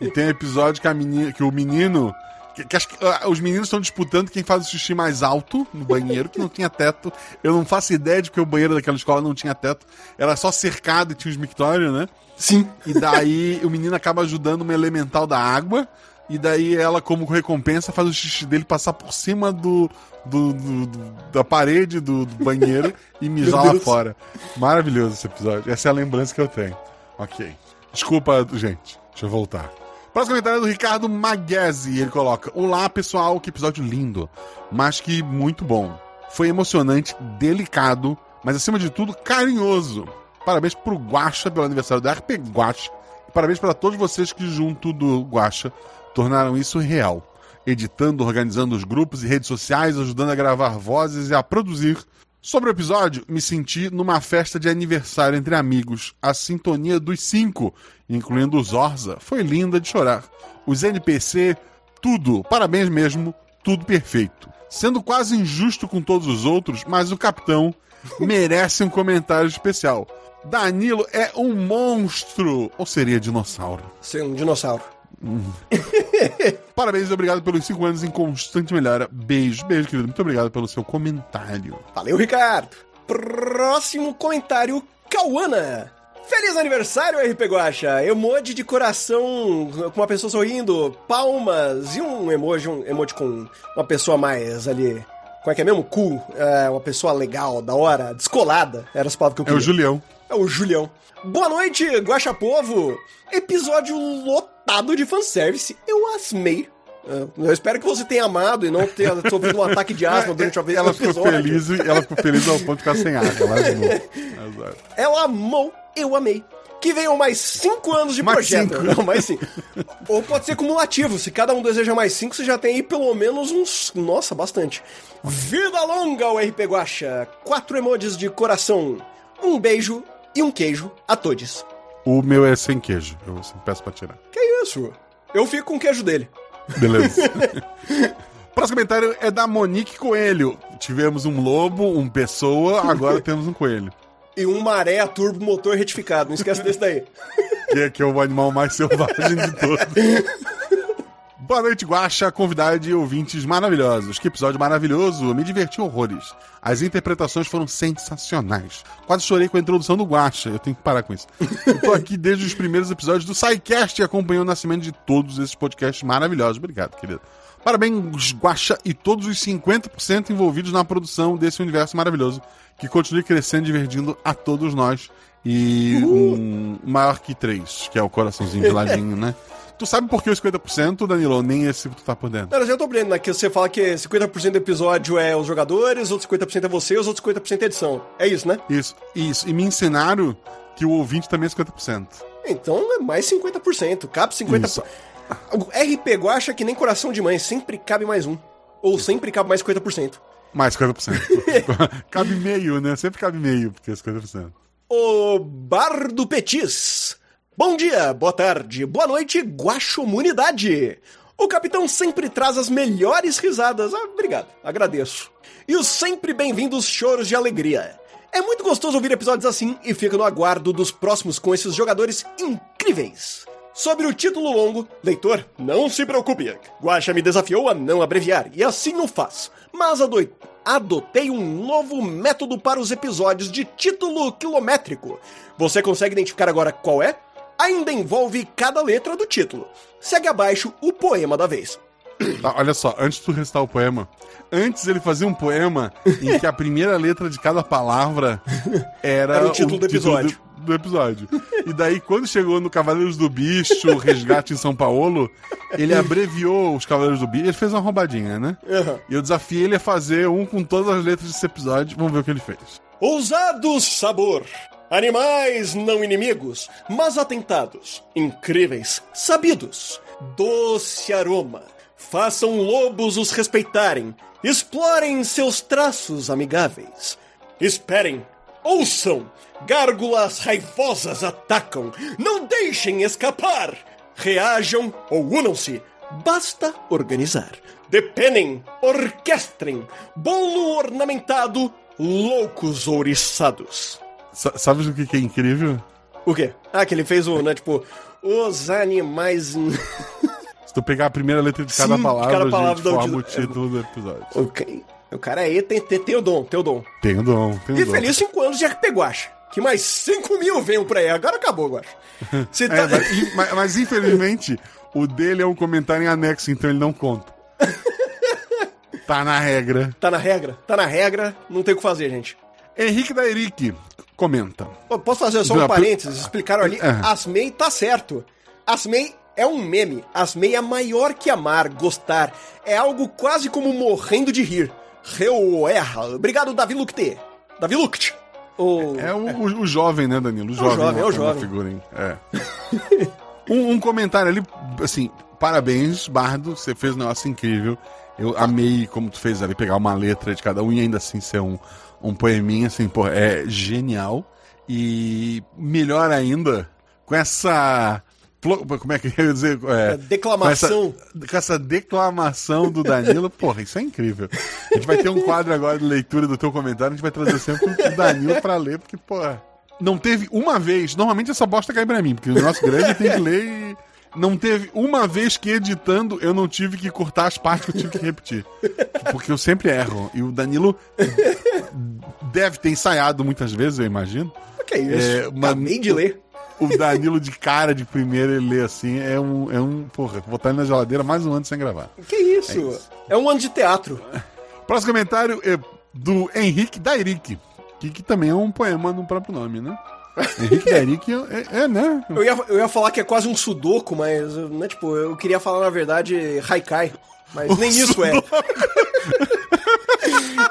E tem um episódio que, a menina, que o menino. Que, que, que uh, os meninos estão disputando quem faz o xixi mais alto no banheiro, que não tinha teto. Eu não faço ideia de que o banheiro daquela escola não tinha teto. Era só cercado e tinha os mictórios, né?
Sim.
E daí o menino acaba ajudando uma elemental da água. E daí ela, como recompensa, faz o xixi dele passar por cima do, do, do, do da parede do, do banheiro e mijar lá fora. Maravilhoso esse episódio. Essa é a lembrança que eu tenho. Ok. Desculpa, gente. Deixa eu voltar. Próximo comentário é do Ricardo Maguese. Ele coloca: Olá, pessoal, que episódio lindo, mas que muito bom. Foi emocionante, delicado, mas acima de tudo, carinhoso. Parabéns pro Guaxa pelo aniversário do RP Guaxa. E parabéns para todos vocês que, junto do Guaxa, tornaram isso real. Editando, organizando os grupos e redes sociais, ajudando a gravar vozes e a produzir. Sobre o episódio, me senti numa festa de aniversário entre amigos. A sintonia dos cinco, incluindo os Zorza, foi linda de chorar. Os NPC, tudo, parabéns mesmo, tudo perfeito. Sendo quase injusto com todos os outros, mas o capitão *laughs* merece um comentário especial. Danilo é um monstro! Ou seria dinossauro?
Ser um dinossauro. *laughs*
Parabéns e obrigado pelos cinco anos em constante melhora. Beijo, beijo, querido. Muito obrigado pelo seu comentário.
Valeu, Ricardo. Próximo comentário, Cauana. Feliz aniversário, RP Guacha! Emoji de coração com uma pessoa sorrindo, palmas e um emoji, um emoji com uma pessoa mais ali. Como é que é mesmo? Cool. É, uma pessoa legal, da hora, descolada. Era as palavras que eu
É
queria.
o Julião.
É o Julião. Boa noite, Guaxa Povo! Episódio lotado de fanservice. Eu asmei. É, Eu espero que você tenha amado e não tenha *laughs* sofrido um ataque de asma durante a vez
Ela
do
ficou
episódio.
feliz e ela ficou feliz ao ponto de ficar sem ar. Ela amou. Azar.
Ela amou, eu amei. Que venham mais cinco anos de
Mais
projeto.
cinco.
Não, mais cinco. Ou pode ser cumulativo. Se cada um deseja mais cinco, você já tem aí pelo menos uns. Nossa, bastante. Vida longa ao RP Guacha. Quatro emojis de coração. Um beijo e um queijo a todos.
O meu é sem queijo. Eu peço pra tirar.
Que isso? Eu fico com o queijo dele.
Beleza. *laughs* Próximo comentário é da Monique Coelho. Tivemos um lobo, um pessoa, agora temos um coelho.
E um maré turbo motor retificado. Não esquece desse daí.
Que é, que é o animal mais selvagem de *laughs* todos. Boa noite, Guaxa, convidado e ouvintes maravilhosos. Que episódio maravilhoso, eu me diverti horrores. As interpretações foram sensacionais. Quase chorei com a introdução do Guaxa, eu tenho que parar com isso. Eu tô aqui desde os primeiros episódios do SciCast e acompanhei o nascimento de todos esses podcasts maravilhosos. Obrigado, querido. Parabéns, Guaxa e todos os 50% envolvidos na produção desse universo maravilhoso, que continue crescendo e divertindo a todos nós. E um maior que três, que é o coraçãozinho de ladinho, né? Tu sabe por que os 50%, Danilo? Nem esse tu tá por dentro.
Cara, eu já tô aprendendo, né? Que você fala que 50% do episódio é os jogadores, outros 50% é você, os outros 50% é edição. É isso, né?
Isso, isso. E me ensinaram que o ouvinte também é 50%.
Então é mais 50%. Cabe 50%.
Isso.
O RP Guacha é que nem coração de mãe, sempre cabe mais um. Ou sempre cabe mais 50%.
Mais 50%. cabe meio, né? Sempre cabe meio, porque é 50%.
O Bardo Petis. Bom dia, boa tarde, boa noite, Guaxomunidade. O capitão sempre traz as melhores risadas. Ah, obrigado, agradeço. E os sempre bem-vindos choros de alegria. É muito gostoso ouvir episódios assim e fico no aguardo dos próximos com esses jogadores incríveis. Sobre o título longo, leitor, não se preocupe. Guaxa me desafiou a não abreviar e assim o faço. Mas adotei um novo método para os episódios de título quilométrico. Você consegue identificar agora qual é? Ainda envolve cada letra do título. Segue abaixo o poema da vez.
Tá, olha só, antes de tu recitar o poema, antes ele fazia um poema em que a primeira letra de cada palavra era,
Era o título do episódio.
do, do episódio. E daí, quando chegou no Cavaleiros do Bicho, Resgate em São Paulo, ele abreviou os Cavaleiros do Bicho. Ele fez uma roubadinha, né?
Uhum.
E eu desafiei ele a fazer um com todas as letras desse episódio. Vamos ver o que ele fez.
Ousado sabor. Animais não inimigos, mas atentados. Incríveis, sabidos. Doce aroma. Façam lobos os respeitarem. Explorem seus traços amigáveis. Esperem. Ouçam. Gárgulas raivosas atacam. Não deixem escapar. Reajam ou unam-se. Basta organizar. Depenem, orquestrem. Bolo ornamentado, loucos ouriçados.
Sa- Sabe o que que é incrível?
O quê? Ah, que ele fez o, né, tipo, os animais...
Se tu pegar a primeira letra de cada
Sim,
palavra,
cada palavra
gente
dá um
forma o
título.
do episódio.
ok. O cara aí tem, tem, tem o dom, tem o dom.
Tem o dom, tem o
E
dom.
feliz 5 anos de RP Guacha. Que mais 5 mil venham por aí. Agora acabou, Guacha. *laughs* Você tá...
É, mas, mas- mas, infelizmente, o dele é um comentário em anexo, então ele não conta. *laughs* tá na regra.
Tá na regra? Tá na regra. Não tem o que fazer, gente.
Henrique da Eric comenta.
Pô, Posso fazer só um
Não,
parênteses? Explicaram ali.
É.
Asmei tá certo. Asmei é um meme. Asmei é maior que amar, gostar. É algo quase como morrendo de rir. Reuerra. Obrigado, Davi Luchte. Davi Lucht. O...
É o, o- o jovem, né, Danilo? O jovem.
jovem, é o
uma
jovem.
Figura, hein? É. *laughs* um, um comentário ali, assim, parabéns, Bardo, você fez um negócio incrível. Eu amei como tu fez ali, pegar uma letra de cada um e ainda assim ser um, um poeminha, assim, pô, é genial. E melhor ainda, com essa. Como é que *laughs* eu ia dizer? É,
declamação.
Com essa, com essa declamação do Danilo, porra, isso é incrível. A gente vai ter um quadro agora de leitura do teu comentário, a gente vai trazer sempre o Danilo pra ler, porque, porra. Não teve uma vez. Normalmente essa bosta cai pra mim, porque o nosso grande tem que ler e. Não teve uma vez que editando eu não tive que cortar as partes que eu tive que repetir. Porque eu sempre erro. E o Danilo deve ter ensaiado muitas vezes, eu imagino.
O que é isso?
É, uma-
Acabei de ler.
O Danilo de cara de primeira ele lê assim, é um. É um porra, botar ele na geladeira mais um ano sem gravar.
Que isso? É, um ano de teatro.
Próximo comentário é do Henrique Dairic, que, que também é um poema no próprio nome, né? Henrique Dairic é, é, né?
Eu ia, eu ia falar que é quase um sudoku, mas, né, tipo, eu queria falar, na verdade, haikai. Mas nem isso é. *laughs*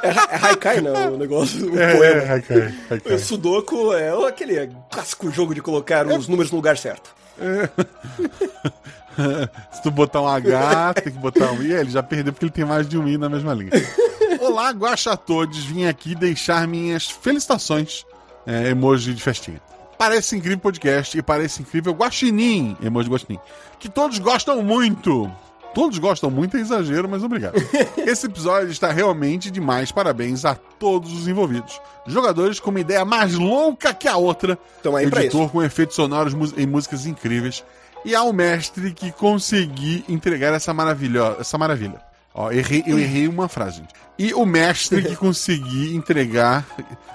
É, é haikai, não, o negócio, o
É,
poema.
é, Haikai, Haikai.
O Sudoku é aquele clássico jogo de colocar os números no lugar certo. *laughs*
Se tu botar um H, tem que botar um I. É, Ele já perdeu porque ele tem mais de um I na mesma linha. *laughs* Olá, guaxa todos. Vim aqui deixar minhas felicitações. É, emoji de festinha. Parece incrível podcast e parece incrível guaxinim. Emoji guaxinim. Que todos gostam muito. Todos gostam muito, é exagero, mas obrigado. *laughs* Esse episódio está realmente demais. Parabéns a todos os envolvidos. Jogadores com uma ideia mais louca que a outra.
Tamo aí
editor com efeitos sonoros em músicas incríveis. E ao mestre que consegui entregar essa. Essa maravilha. Ó, errei, eu errei uma frase, gente. E o mestre que *laughs* consegui entregar.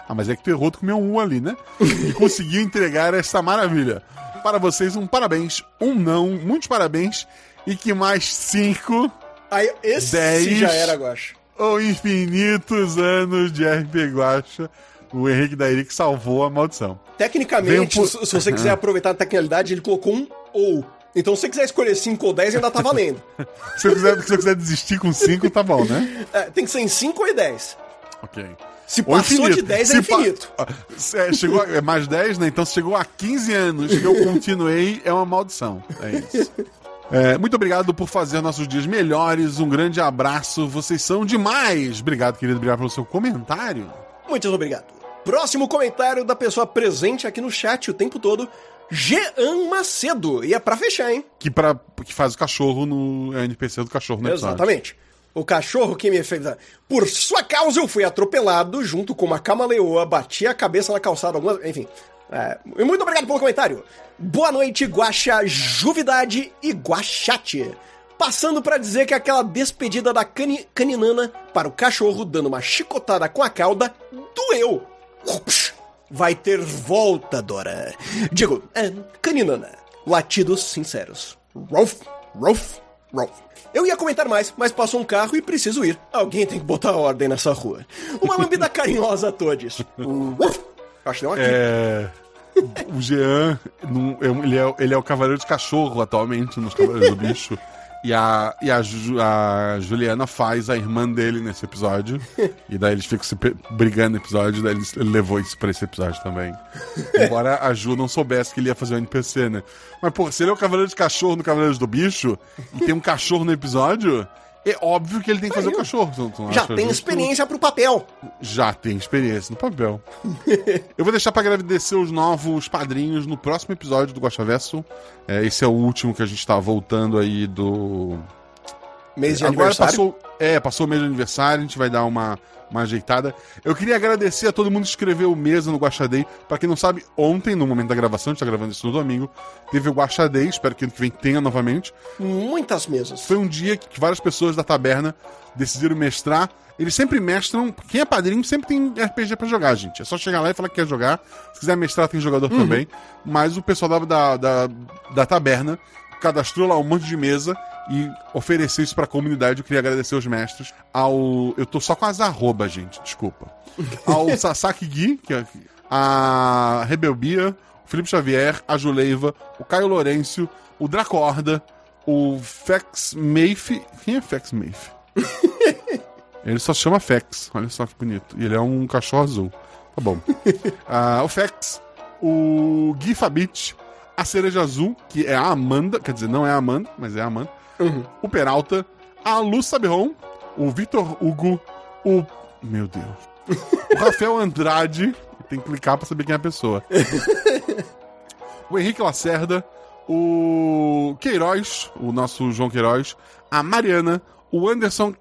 Ah, mas é que tu errou, tu comeu um U ali, né? E conseguiu entregar essa maravilha. Para vocês, um parabéns, um não, muitos parabéns. E que mais cinco
Aí, esse
Dez.
já era, Guacha.
ou infinitos anos de RP Guacha. O Henrique Dairic salvou a maldição.
Tecnicamente,
um
se se você quiser *laughs* aproveitar a tecnicalidade, ele colocou um ou. Então, se você quiser escolher 5 ou 10, ainda tá valendo. *laughs*
Se eu quiser, se quiser desistir com cinco, tá bom, né?
É, tem que ser em 5 ou em 10.
Ok.
Se
Ou
passou
infinito.
de 10, é
Se pa-
infinito.
Ah, é, chegou a, é mais 10, né? Então se chegou a 15 anos que eu continuei, é uma maldição. É isso. É, muito obrigado por fazer nossos dias melhores. Um grande abraço. Vocês são demais. Obrigado, querido. Obrigado pelo seu comentário.
Muito obrigado. Próximo comentário da pessoa presente aqui no chat o tempo todo, Jean Macedo. E é pra fechar, hein?
Que, pra, que faz o cachorro no é o NPC do cachorro episódio.
Exatamente. O cachorro que me fez. Por sua causa, eu fui atropelado junto com uma camaleoa, bati a cabeça na calçada algumas. Enfim. É, e muito obrigado pelo comentário. Boa noite, Guaxa, Juvidade e Guaxate. Passando pra dizer que aquela despedida da cani caninana para o cachorro dando uma chicotada com a cauda doeu. Ups. Vai ter volta, Dora. Digo, é, caninana. Latidos sinceros. Rolf, Rolf, Rolf. Eu ia comentar mais, mas passou um carro e preciso ir. Alguém tem que botar ordem nessa rua. Uma lambida *laughs* carinhosa a todos. Rolf. Acho que deu aqui.
É. O Jean, é- ele é, ele é o cavaleiro de cachorro atualmente nos Cavaleiros do Bicho. *laughs* E a, e a, Ju- a Juliana faz a irmã dele nesse episódio. *laughs* E daí eles ficam se brigando no episódio, daí ele, ele levou isso pra esse episódio também. Embora a Ju não soubesse que ele ia fazer o NPC, né? Mas, pô, se ele é o cavaleiro de cachorro no Cavaleiros do Bicho e tem um cachorro no episódio, é óbvio que ele tem que fazer o cachorro. Não
Já tem experiência pro papel.
Já tem experiência no papel. *laughs* Eu vou deixar pra agradecer os novos padrinhos no próximo episódio do Guaxa Verso. É, esse é o último que a gente tá voltando aí do.
Mês de
Agora
aniversário.
passou. É, passou o mês de aniversário, a gente vai dar uma, uma ajeitada. Eu queria agradecer a todo mundo que escreveu mesa no Guaxa Day. Pra quem não sabe, ontem, no momento da gravação, a gente tá gravando isso no domingo, teve o Guaxa Day, espero que ano que vem tenha novamente.
Muitas mesas.
Foi um dia que várias pessoas da taberna decidiram mestrar. Eles sempre mestram. Quem é padrinho sempre tem RPG pra jogar, gente. É só chegar lá e falar que quer jogar. Se quiser mestrar, tem jogador também. Mas o pessoal da, da, da, da taberna cadastrou lá um monte de mesa e ofereceu isso pra comunidade. Eu queria agradecer os mestres. Ao. Eu tô só com as arrobas, gente, desculpa. *laughs* Ao Sasaki Gui, que é a Rebelbia, o Felipe Xavier, a Juleiva, o Caio Lourenço, o Dracorda, o Fex Mafe. Quem é Fex Mafe? *laughs* Ele só se chama Fex. Olha só que bonito. E ele é um cachorro azul. Tá bom. *laughs* Ah, o Fex, o Gui Fabit, a Cereja Azul, que é a Amanda, quer dizer, não é a Amanda, mas é a Amanda. O Peralta, a Lu Sabiron, o Vitor Hugo, o. Meu Deus. O *laughs* Rafael Andrade. Tem que clicar pra saber quem é a pessoa. *laughs* o Henrique Lacerda, o Queiroz, o nosso João Queiroz, a Mariana, o Anderson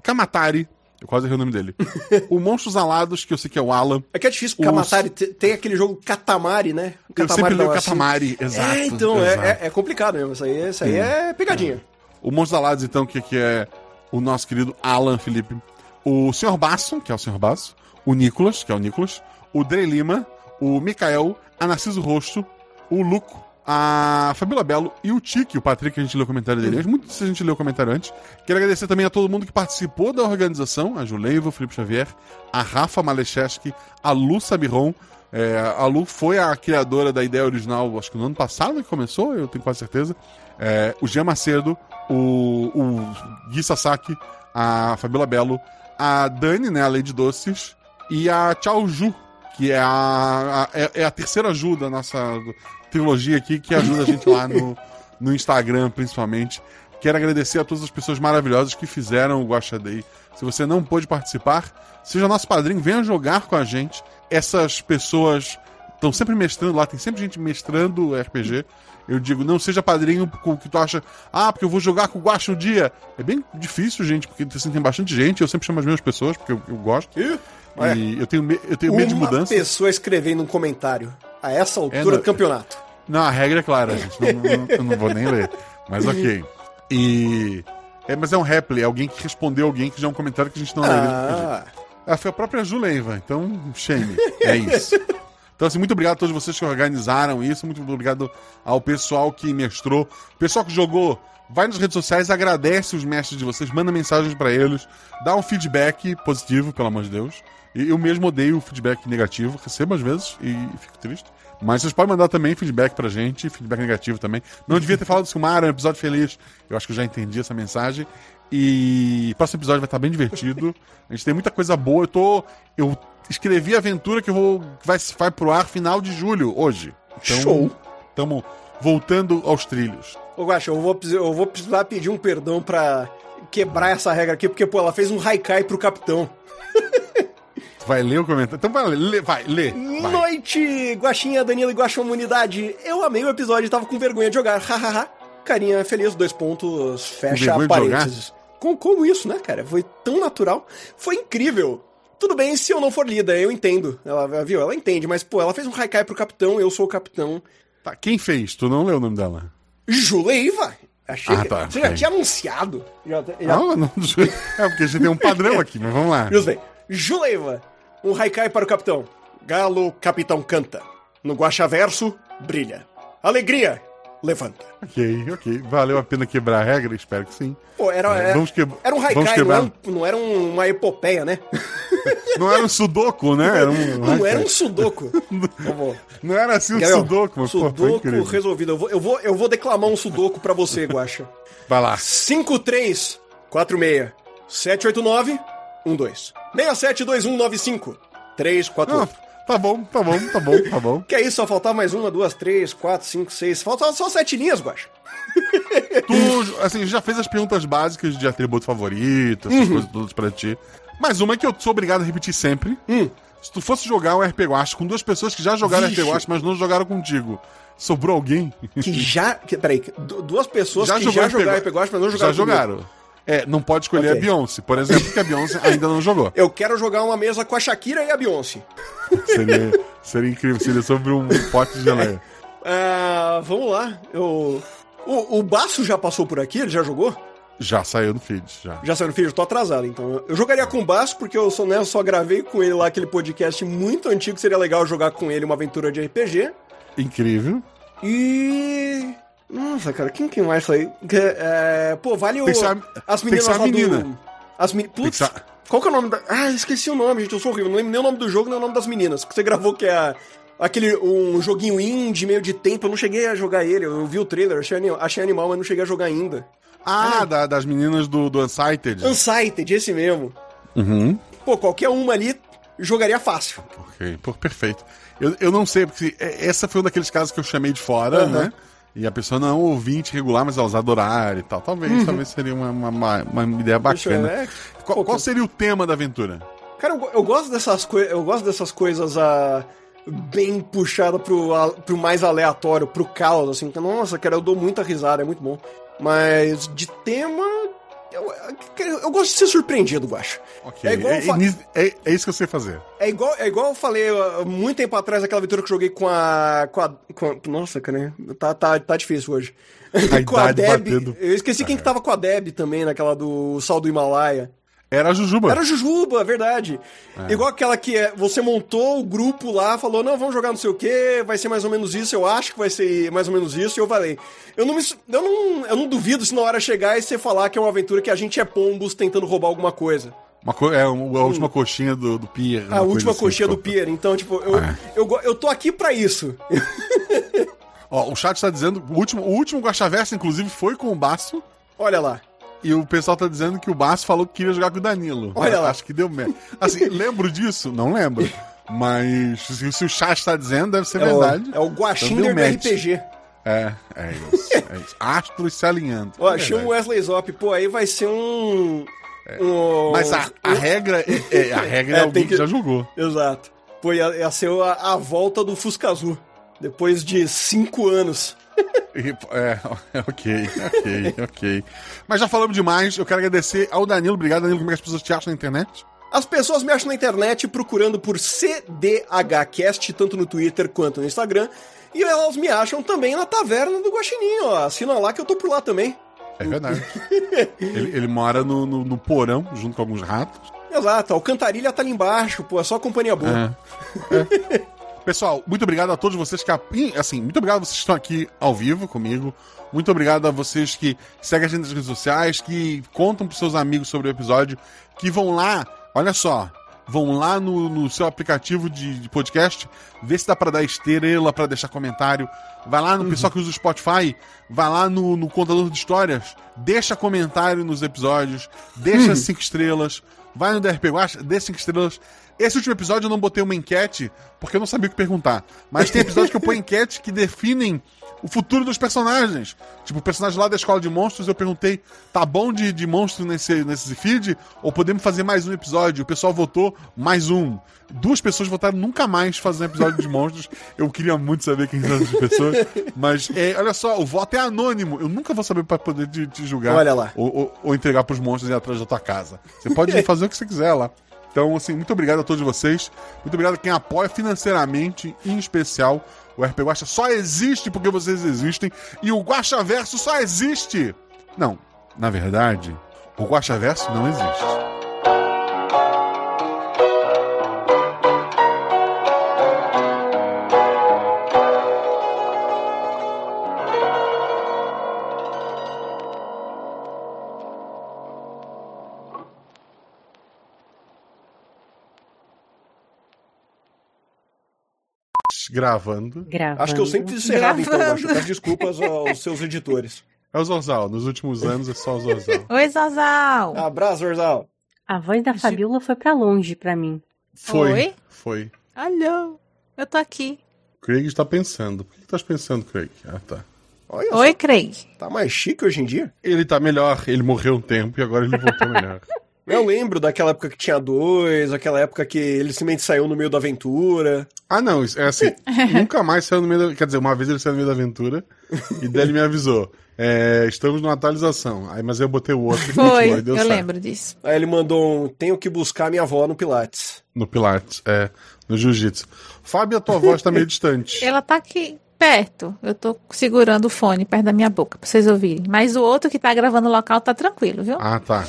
Kamatari, eu quase errei o nome dele. *laughs* o Monstros Alados, que eu sei que é o Alan.
É que é difícil,
Os-
Kamatari, te- tem aquele jogo Katamari, né?
Eu sempre leio
Wassim.
Katamari, exato.
É, então, é-
exato.
É, é complicado mesmo. Isso aí, isso aí é pegadinha.
O Monstros Alados, então, que, que é o nosso querido Alan Felipe. O Sr. Basso, que é o Sr. Basso. O Nicolas, que é o Nicolas. O Drey Lima. O Mikael. A Narciso Rosto. O Luco. A Fabíola Belo e o Tiki, o Patrick, que a gente leu o comentário dele. Muito se a gente leu o comentário antes. Quero agradecer também a todo mundo que participou da organização: a Juleiva, o Felipe Xavier, a Rafa Malecheski, a Lu Sabiron. É, a Lu foi a criadora da ideia original, acho que no ano passado que começou, eu tenho quase certeza. É, o Jean Macedo, o, o Gui Sasaki, a Fabiola Belo, a Dani, né, a Lady Doces, e a Tchau Ju, que é a, a- é, é a terceira Ju da nossa trilogia aqui, que ajuda a gente lá no, *laughs* no Instagram, principalmente. Quero agradecer a todas as pessoas maravilhosas que fizeram o Guaxa Day. Se você não pôde participar, seja nosso padrinho, venha jogar com a gente. Essas pessoas estão sempre mestrando lá, tem sempre gente mestrando RPG. Eu digo, não seja padrinho com o que tu acha, ah, porque eu vou jogar com o Guaxa um dia. É bem difícil, gente, porque assim, tem bastante gente, eu sempre chamo as mesmas pessoas, porque eu, eu gosto. E eu tenho, me- eu tenho medo de
Uma
mudança.
pessoa escrevendo um comentário a essa altura
É, não-
do campeonato.
Não, a regra é clara, gente. Não, não- eu não vou nem ler. Mas *laughs* ok. E. É, mas é um replay, é alguém que respondeu alguém que já é um comentário que a gente não leu.
Ah,
Ah, foi a própria Juleiva, então shame. É isso. Então, assim, muito obrigado a todos vocês que organizaram isso, muito obrigado ao pessoal que mestrou, pessoal que jogou. Vai nas redes sociais, agradece os mestres de vocês, manda mensagens pra eles, dá um feedback positivo, pelo amor de Deus. Eu mesmo odeio o feedback negativo, recebo às vezes e fico triste. Mas vocês podem mandar também feedback pra gente, feedback negativo também. Não devia ter falado do Silmar, é um episódio feliz. Eu acho que eu já entendi essa mensagem. E o próximo episódio vai estar bem divertido. A gente tem muita coisa boa. Eu tô. Eu escrevi a aventura que vou. que vai, vai pro ar final de julho, hoje. Então,
Show.
Estamos voltando aos trilhos.
Ô, Guaxa, eu vou, eu vou precisar pedir um perdão pra quebrar essa regra aqui, porque, pô, ela fez um haikai pro capitão. *laughs*
Vai ler o comentário? Então vai ler, vai, lê. Vai.
Noite, Guaxinha, Danilo e Guaxa Comunidade. Eu amei o episódio e tava com vergonha de jogar. Hahaha. Carinha feliz, dois pontos, fecha parênteses. Com, como isso, né, cara? Foi tão natural. Foi incrível. Tudo bem se eu não for lida, eu entendo. Ela viu, ela entende, mas, pô, ela fez um haikai pro capitão, eu sou o capitão.
Tá, quem fez? Tu não leu o nome dela?
Juleiva! Achei
Ah,
que.
tá,
Você já tinha anunciado. Já, já,
Não, não. *laughs* É porque a gente tem um padrão aqui, mas vamos lá.
Bem. Juleiva, um haikai para o capitão. Galo, capitão canta. No guaxaverso, brilha. Alegria, levanta.
Ok, ok. Valeu a pena quebrar a regra? Espero que sim.
Pô, era,
É,
era,
vamos que-
era um haikai, não
quebrar.
era, um- não era um- uma epopeia, né? *laughs*
Não era um sudoku, né? Era um,
Não era um sudoku. Vou-
Não era assim um
Gabriel,
sudoku, mas pô,
sudoku
incrível.
resolvido. Eu vou, eu, vou, eu vou declamar um sudoku pra você, Guaxa.
Vai lá.
53 46 789 12 672195
Não,
348
tá bom, tá bom, tá bom, tá bom.
Que é isso, só faltava mais uma, duas, três, quatro, cinco, seis. Faltavam só sete linhas, Guaxa.
Tu, assim, já fez as perguntas básicas de atributo favorito, essas coisas todas pra ti. Mas uma que eu sou obrigado a repetir sempre. Se tu fosse jogar um RP Guacha com duas pessoas que já jogaram
Vixe.
RP Guacha, mas não jogaram contigo, sobrou alguém?
Que já. Que, peraí, que du- duas pessoas que
jogou
já jogaram
Guacha.
RPG Guacha, mas não jogaram.
Já
comigo.
jogaram. É, não pode escolher
Ok.
a Beyoncé, por exemplo, porque a Beyoncé ainda não jogou.
Eu quero jogar uma mesa com a Shakira e a Beyoncé.
Seria, seria incrível, seria sobre um pote de geleia.
Ah, *laughs* vamos lá. Eu. O, o Baço já passou por aqui? Ele já jogou?
Já saiu no feed, já.
Já saiu no filho, eu tô atrasado, então. Eu jogaria com o Baço, porque eu só, né, eu só gravei com ele lá aquele podcast muito antigo, seria legal jogar com ele uma aventura de RPG.
Incrível.
E. Nossa, cara, quem que mais foi? É, pô, vale o.
A-
as meninas lá
menina.
do. As meninas. Putz, qual que é o nome da. Ah, esqueci o nome, gente, eu sou horrível. Não lembro nem o nome do jogo, nem o nome das meninas. Que você gravou que é. a- Aquele, um joguinho indie, meio de tempo, eu não cheguei a jogar ele, eu vi o trailer, achei, ani- achei animal, mas não cheguei a jogar ainda.
Ah, da- das meninas do, do Unsighted.
Unsighted, esse mesmo.
Uhum.
Pô, qualquer uma ali jogaria fácil.
Ok, pô, perfeito. Eu, eu não sei, porque é- essa foi um daqueles casos que eu chamei de fora,
Aham.
né? E a pessoa não é um ouvinte regular, mas ela horário e tal. Talvez, talvez seria uma, uma, uma- ideia bacana.
ver.
Qual, qual seria o tema da aventura?
Cara, eu, eu gosto dessas coisas. Eu gosto dessas coisas ah, bem puxada pro, a- pro mais aleatório, pro caos, assim. Nossa, cara, eu dou muita risada, é muito bom. Mas de tema. Eu, eu, eu gosto de ser surpreendido, Guacho.
Ok,
É igual
é,
fa-
é- é isso que eu sei fazer.
É igual, é igual eu falei ah, muito tempo atrás, aquela aventura que eu joguei com a. Com a, com a- nossa, cara, tá, tá, tá difícil hoje. *laughs* Com a Deb. Eu esqueci quem que tava com a Deb também, naquela do Sal do Himalaia.
Era a Jujuba.
Era a Jujuba, é verdade.
É.
Igual aquela que é, você montou o grupo lá, falou, não, vamos jogar não sei o quê, vai ser mais ou menos isso, eu acho que vai ser mais ou menos isso, e eu falei. Eu não, me, eu não, eu não duvido se na hora chegar e você falar que é uma aventura que a gente é pombos tentando roubar alguma coisa.
Uma co- é a última coxinha do, do pier.
A última coxinha do Pier. Então, tipo, eu,
É.
eu, go- eu tô aqui pra isso. *laughs*
Ó, o chat tá dizendo, o último, o último Guaxaversa, inclusive, foi com o Baço.
Olha lá.
E o pessoal tá dizendo que o Baço falou que queria jogar com o Danilo.
Olha lá.
Acho que deu merda. Assim, *laughs* lembro disso? Não lembro. Mas se, o chat tá dizendo, deve ser
É o,
verdade.
é o
Então
Guaxinder do. RPG.
É, é isso. É isso. *laughs* Astros se alinhando.
Ó,
É
chama o. Wesley Zop. Pô, aí vai ser um... um
Mas a, a regra é, é- a regra *laughs* é,
É,
alguém que...
que-
já jogou.
Exato. Pô, ia, ia ser a, a volta do Fusca Azul. Depois de cinco anos.
É, *laughs* ok, ok, ok. Mas já falamos demais. Eu quero agradecer ao Danilo. Obrigado, Danilo. Como é que as pessoas te acham na internet?
As pessoas me acham na internet procurando por CDHcast, tanto no Twitter quanto no Instagram. E elas me acham também na Taverna do Guaxininho, ó. Assina lá que eu tô por lá também.
É verdade. ele, ele mora no, no- no porão, junto com alguns ratos.
Exato, o Cantarilha tá ali embaixo, pô, é só companhia boa.
É. É. Pessoal, muito obrigado a todos vocês que. Assim, muito obrigado a vocês que estão aqui ao vivo comigo. Muito obrigado a vocês que seguem a gente nas redes sociais, que contam pros seus amigos sobre o episódio, que vão lá, olha só, vão lá no, no seu aplicativo de, de podcast, ver se dá pra dar estrela, pra deixar comentário. Vai lá no pessoal que usa o Spotify, vai lá no, no contador de histórias, deixa comentário nos episódios, deixa cinco estrelas, vai no DRP Guacha, dê cinco estrelas. Esse último episódio eu não botei uma enquete, porque eu não sabia o que perguntar. Mas tem episódios que eu ponho *laughs* enquete que definem o futuro dos personagens. Tipo, o personagem lá da escola de monstros, eu perguntei: tá bom de, de monstro nesse, nesse feed? Ou podemos fazer mais um episódio? O pessoal votou mais um. Duas pessoas votaram nunca mais fazer um episódio de monstros. Eu queria muito saber quem são essas pessoas. Mas, é, olha só, o voto é anônimo. Eu nunca vou saber pra poder te, te julgar.
Olha lá.
Ou, ou, ou entregar pros monstros e ir atrás da tua casa. Você pode *laughs* fazer o que você quiser lá. Então, assim, muito obrigado a todos vocês. Muito obrigado a quem apoia financeiramente, em especial. O RP Guacha só existe porque vocês existem. E o Guacha Verso só existe. Não, na verdade, o Guacha Verso não existe. Gravando.
Gravando.
Acho que eu sempre fiz isso errado, então. Peço desculpas *laughs* aos seus editores.
É o Zorzal. Nos últimos anos é só o Zorzal.
Oi, Zazal!
Abraço, Zorzal.
A voz da Fabiola foi pra longe pra mim.
Foi.
Oi?
Foi.
Alô, eu tô aqui.
Craig está pensando. Por que tu tá pensando, Craig? Ah, tá.
Olha
Oi,
só,
Craig.
tá mais chique hoje em dia.
Ele tá melhor. Ele morreu um tempo e agora ele voltou *laughs* melhor.
Eu lembro daquela época que tinha dois, aquela época que ele simplesmente saiu no meio da aventura.
Ah, não, é assim, *laughs* nunca mais saiu no meio da... Quer dizer, uma vez ele saiu no meio da aventura e daí ele me avisou. É, estamos numa atualização. Aí, mas eu botei o outro e
Foi,
continuou, e deu
eu
certo.
lembro disso.
Aí ele mandou um, tenho que buscar minha avó no Pilates.
No Pilates, é, no Jiu-Jitsu. Fábio, a tua voz tá meio *laughs* distante.
Ela tá aqui perto. Eu tô segurando o fone perto da minha boca pra vocês ouvirem. Mas o outro que tá gravando o local tá tranquilo, viu?
Ah, tá.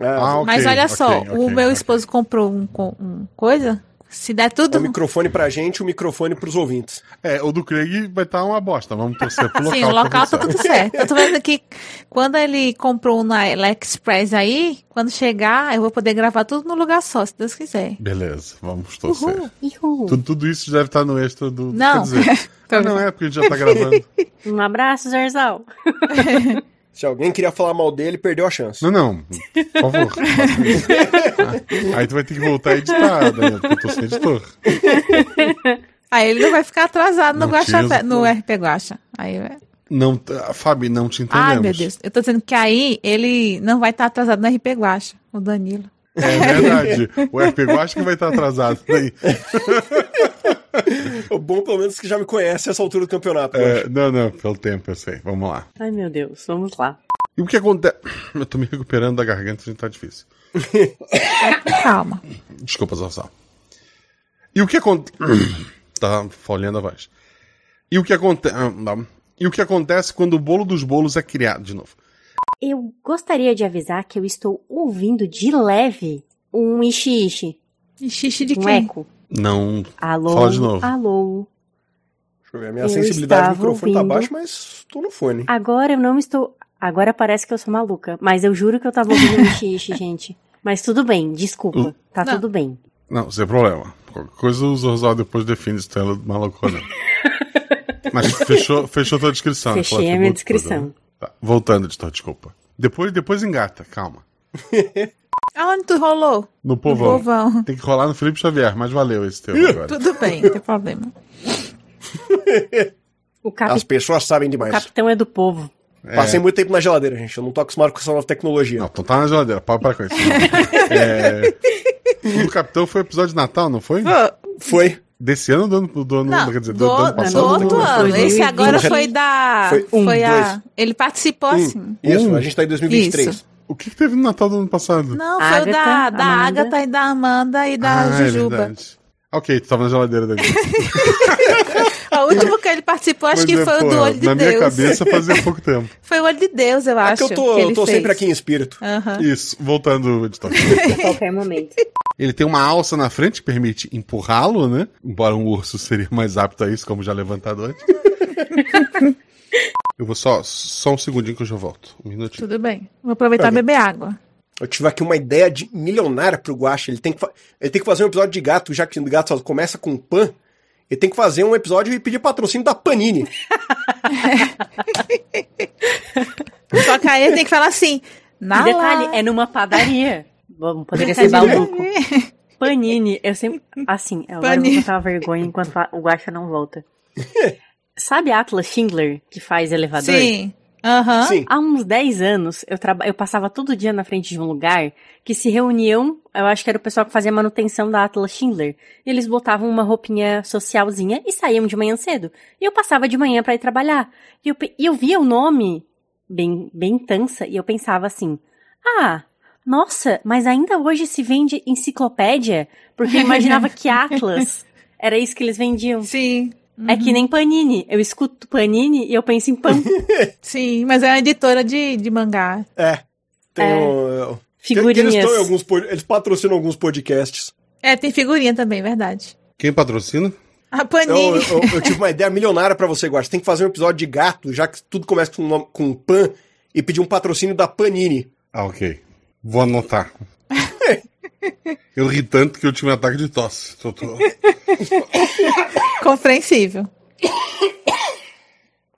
Ah,
Ah, ok,
Mas olha só,
ok,
o meu esposo comprou um, um coisa. Se der tudo.
o microfone pra gente, o microfone pros ouvintes.
É, o do Craig vai estar uma bosta. Vamos torcer pro *laughs* local.
Sim, o local
pra
tá tudo
certo.
Eu tô vendo que quando ele comprou um na AliExpress aí, quando chegar, eu vou poder gravar tudo no lugar só, se Deus quiser.
Beleza, vamos torcer.
Uhul.
Ihu.
Tudo, tudo isso deve estar no extra do.
Não.
Quer dizer, *laughs* ah, não é porque a gente já tá gravando. *laughs*
Um abraço, Zarzal.
Se alguém queria falar mal dele, perdeu a chance.
Não, não. Por favor. *laughs* Aí tu vai ter que voltar a editar, Daniel, porque eu tô sem editor.
Aí ele não vai ficar atrasado no, Guaxa, no RP Guaxa. Aí, vai-
Não, tá- Fábio, não te entendemos.
Ai, meu Deus. Eu tô dizendo que aí ele não vai estar atrasado no RP Guaxa, o Danilo.
É verdade. O RP acho que vai estar atrasado. Aí. *laughs*
O bom, pelo menos, é que já me conhece essa altura do campeonato.
É, não, não, pelo tempo, eu sei. Vamos lá.
Ai, meu Deus, vamos lá.
E o que acontece? *coughs* Eu tô me recuperando da garganta, gente, tá difícil. *laughs*
Calma.
Desculpa, Zarzal. E o que acontece. *coughs* tá folhando a voz. E o que acontece. E o que acontece quando o bolo dos bolos é criado de novo?
Eu gostaria de avisar que eu estou ouvindo de leve um ishi-ishi,
xixi de
um
quem?
eco.
Não.
Alô,
Fala de novo.
alô.
Deixa eu ver. A minha
Eu
sensibilidade
estava
microfone tá
ouvindo.
baixa, mas tô no fone.
Agora eu não estou... Agora parece que eu sou maluca, mas eu juro que eu tava ouvindo um ishi-ishi, *laughs* gente. Mas tudo bem, desculpa. Tá
Não.
tudo bem.
Não, sem problema. Qualquer coisa o Zorzal depois define se tu é maluco ou *laughs* não. Mas fechou, fechou tua descrição.
Fechei
Aquela
a minha
toda,
descrição.
né? Tá, Voltando, editor, desculpa. Depois, depois engata, calma. *laughs*
Aonde tu rolou?
No
No
povão.
povão. *laughs*
Tem que rolar no Felipe Xavier, mas valeu esse teu agora.
Tudo bem, não tem problema. *laughs*
O,
As pessoas sabem
o
demais.
capitão é do povo.
Passei muito tempo na geladeira, gente. Eu não tô acostumado com essa nova tecnologia.
Não, então tá na geladeira, pode parar com isso. *laughs* é... O do Capitão foi episódio de Natal, não foi?
Foi.
Desse ano ou do ano, do ano
Não,
quer dizer,
do,
do, do ano
do
passado?
outro
Não,
ano. Esse
2020.
agora foi da.
Foi um,
a.
dois.
Ele participou assim.
Isso,
Um.
a gente tá em 2023.
Isso.
O que, que teve no Natal do ano passado?
Não, foi o da,
Agatha,
da
Amanda.
Agatha e da Amanda e da
ah, é
Jujuba.
verdade. Ok, tu tava na geladeira daqui. *laughs*
o último que ele participou, acho que
Mas é,
foi o do Olho de
Na
Deus.
minha cabeça fazia pouco *laughs* tempo.
Foi o Olho de Deus, eu
É
acho.
que eu tô,
que ele
tô
fez.
sempre aqui em espírito.
Isso, voltando, editor. *laughs*
A qualquer momento.
Ele tem uma alça na frente que permite empurrá-lo, né? Embora um urso seria mais apto a isso, como já levantado antes. Eu vou só, só um segundinho que eu já volto. Um minutinho.
Tudo bem. Vou aproveitar e beber água.
Eu tive aqui uma ideia de milionária pro Guache. Ele tem que, ele tem que fazer um episódio de gato, já que o gato só começa com pan. Ele tem que fazer um episódio e pedir patrocínio da Panini. *laughs*
Só que aí ele tem que falar assim. Na
detalhe,
lá.
é numa padaria. Bom, poderia ser maluco. Panini, eu sempre. Assim, agora eu vou
Panini.
botar uma vergonha enquanto o Guaxa não volta. *laughs* Sabe a Atlas Schindler, que faz elevador?
Sim. Aham.
Sim.
Há uns 10 anos, eu, traba... eu passava todo dia na frente de um lugar que se reuniam, eu acho que era o pessoal que fazia manutenção da Atlas Schindler. E eles botavam uma roupinha socialzinha e saíam de manhã cedo. E eu passava de manhã pra ir trabalhar. E eu, pe- e eu via o nome bem, bem tansa e eu pensava assim: ah, nossa, mas ainda hoje se vende enciclopédia? Porque eu imaginava que *laughs* Atlas era isso que eles vendiam.
Sim.
É que nem Panini. Eu escuto Panini e eu penso em pão. *laughs*
Sim, mas é uma editora de, de mangá.
É. Tem
É.
um,
Figurinhas.
eles, estão em alguns, eles patrocinam alguns podcasts.
É, tem figurinha também, verdade.
Quem patrocina?
A
Eu,
Panini.
eu- eu tive uma ideia milionária pra você, Guache. Tem que fazer um episódio de gato, já que tudo começa com, com pan, e pedir um patrocínio da Panini.
Ah, ok. Vou anotar. Eu ri tanto que eu tive um ataque de tosse. Tô- tô-
Compreensível.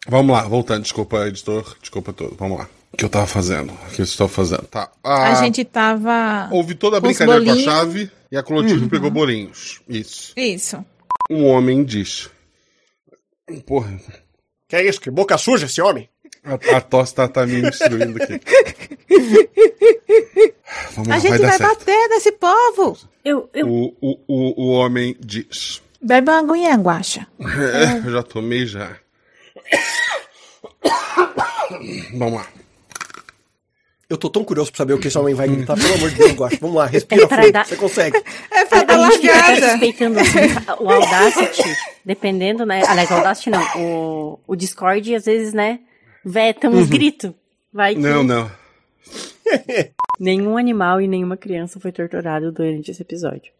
Vamos lá, voltando. Desculpa, editor. Desculpa tudo. Vamos lá. O que eu tava fazendo? O que eu estou fazendo? Tá.
A
Ah,
gente tava.
Houve toda a brincadeira com a chave e a Clotilde pegou bolinhos. Isso.
Isso.
Um homem diz. Porra,
Que é isso? Que boca suja esse homem?
A, a tosse tá, tá me destruindo aqui. Vamos lá,
A gente
vai
vai, bater nesse povo.
Eu, eu,
O, o, o, o homem diz.
Bebe uma aguinha, guacha.
É, eu já tomei já. Vamos lá.
Eu tô tão curioso pra saber o que esse homem vai gritar. Pelo amor de Deus, Guache. Vamos lá, respira
É
fundo.
dar-
Você consegue.
É pra
a,
dar largada.
suspeitando assim, o Audacity, dependendo, né? Aliás, o Audacity não, o, o Discord, às vezes, né? Veta uns gritos. Vai que
Não, não. *laughs*
nenhum animal e nenhuma criança foi torturado durante esse episódio.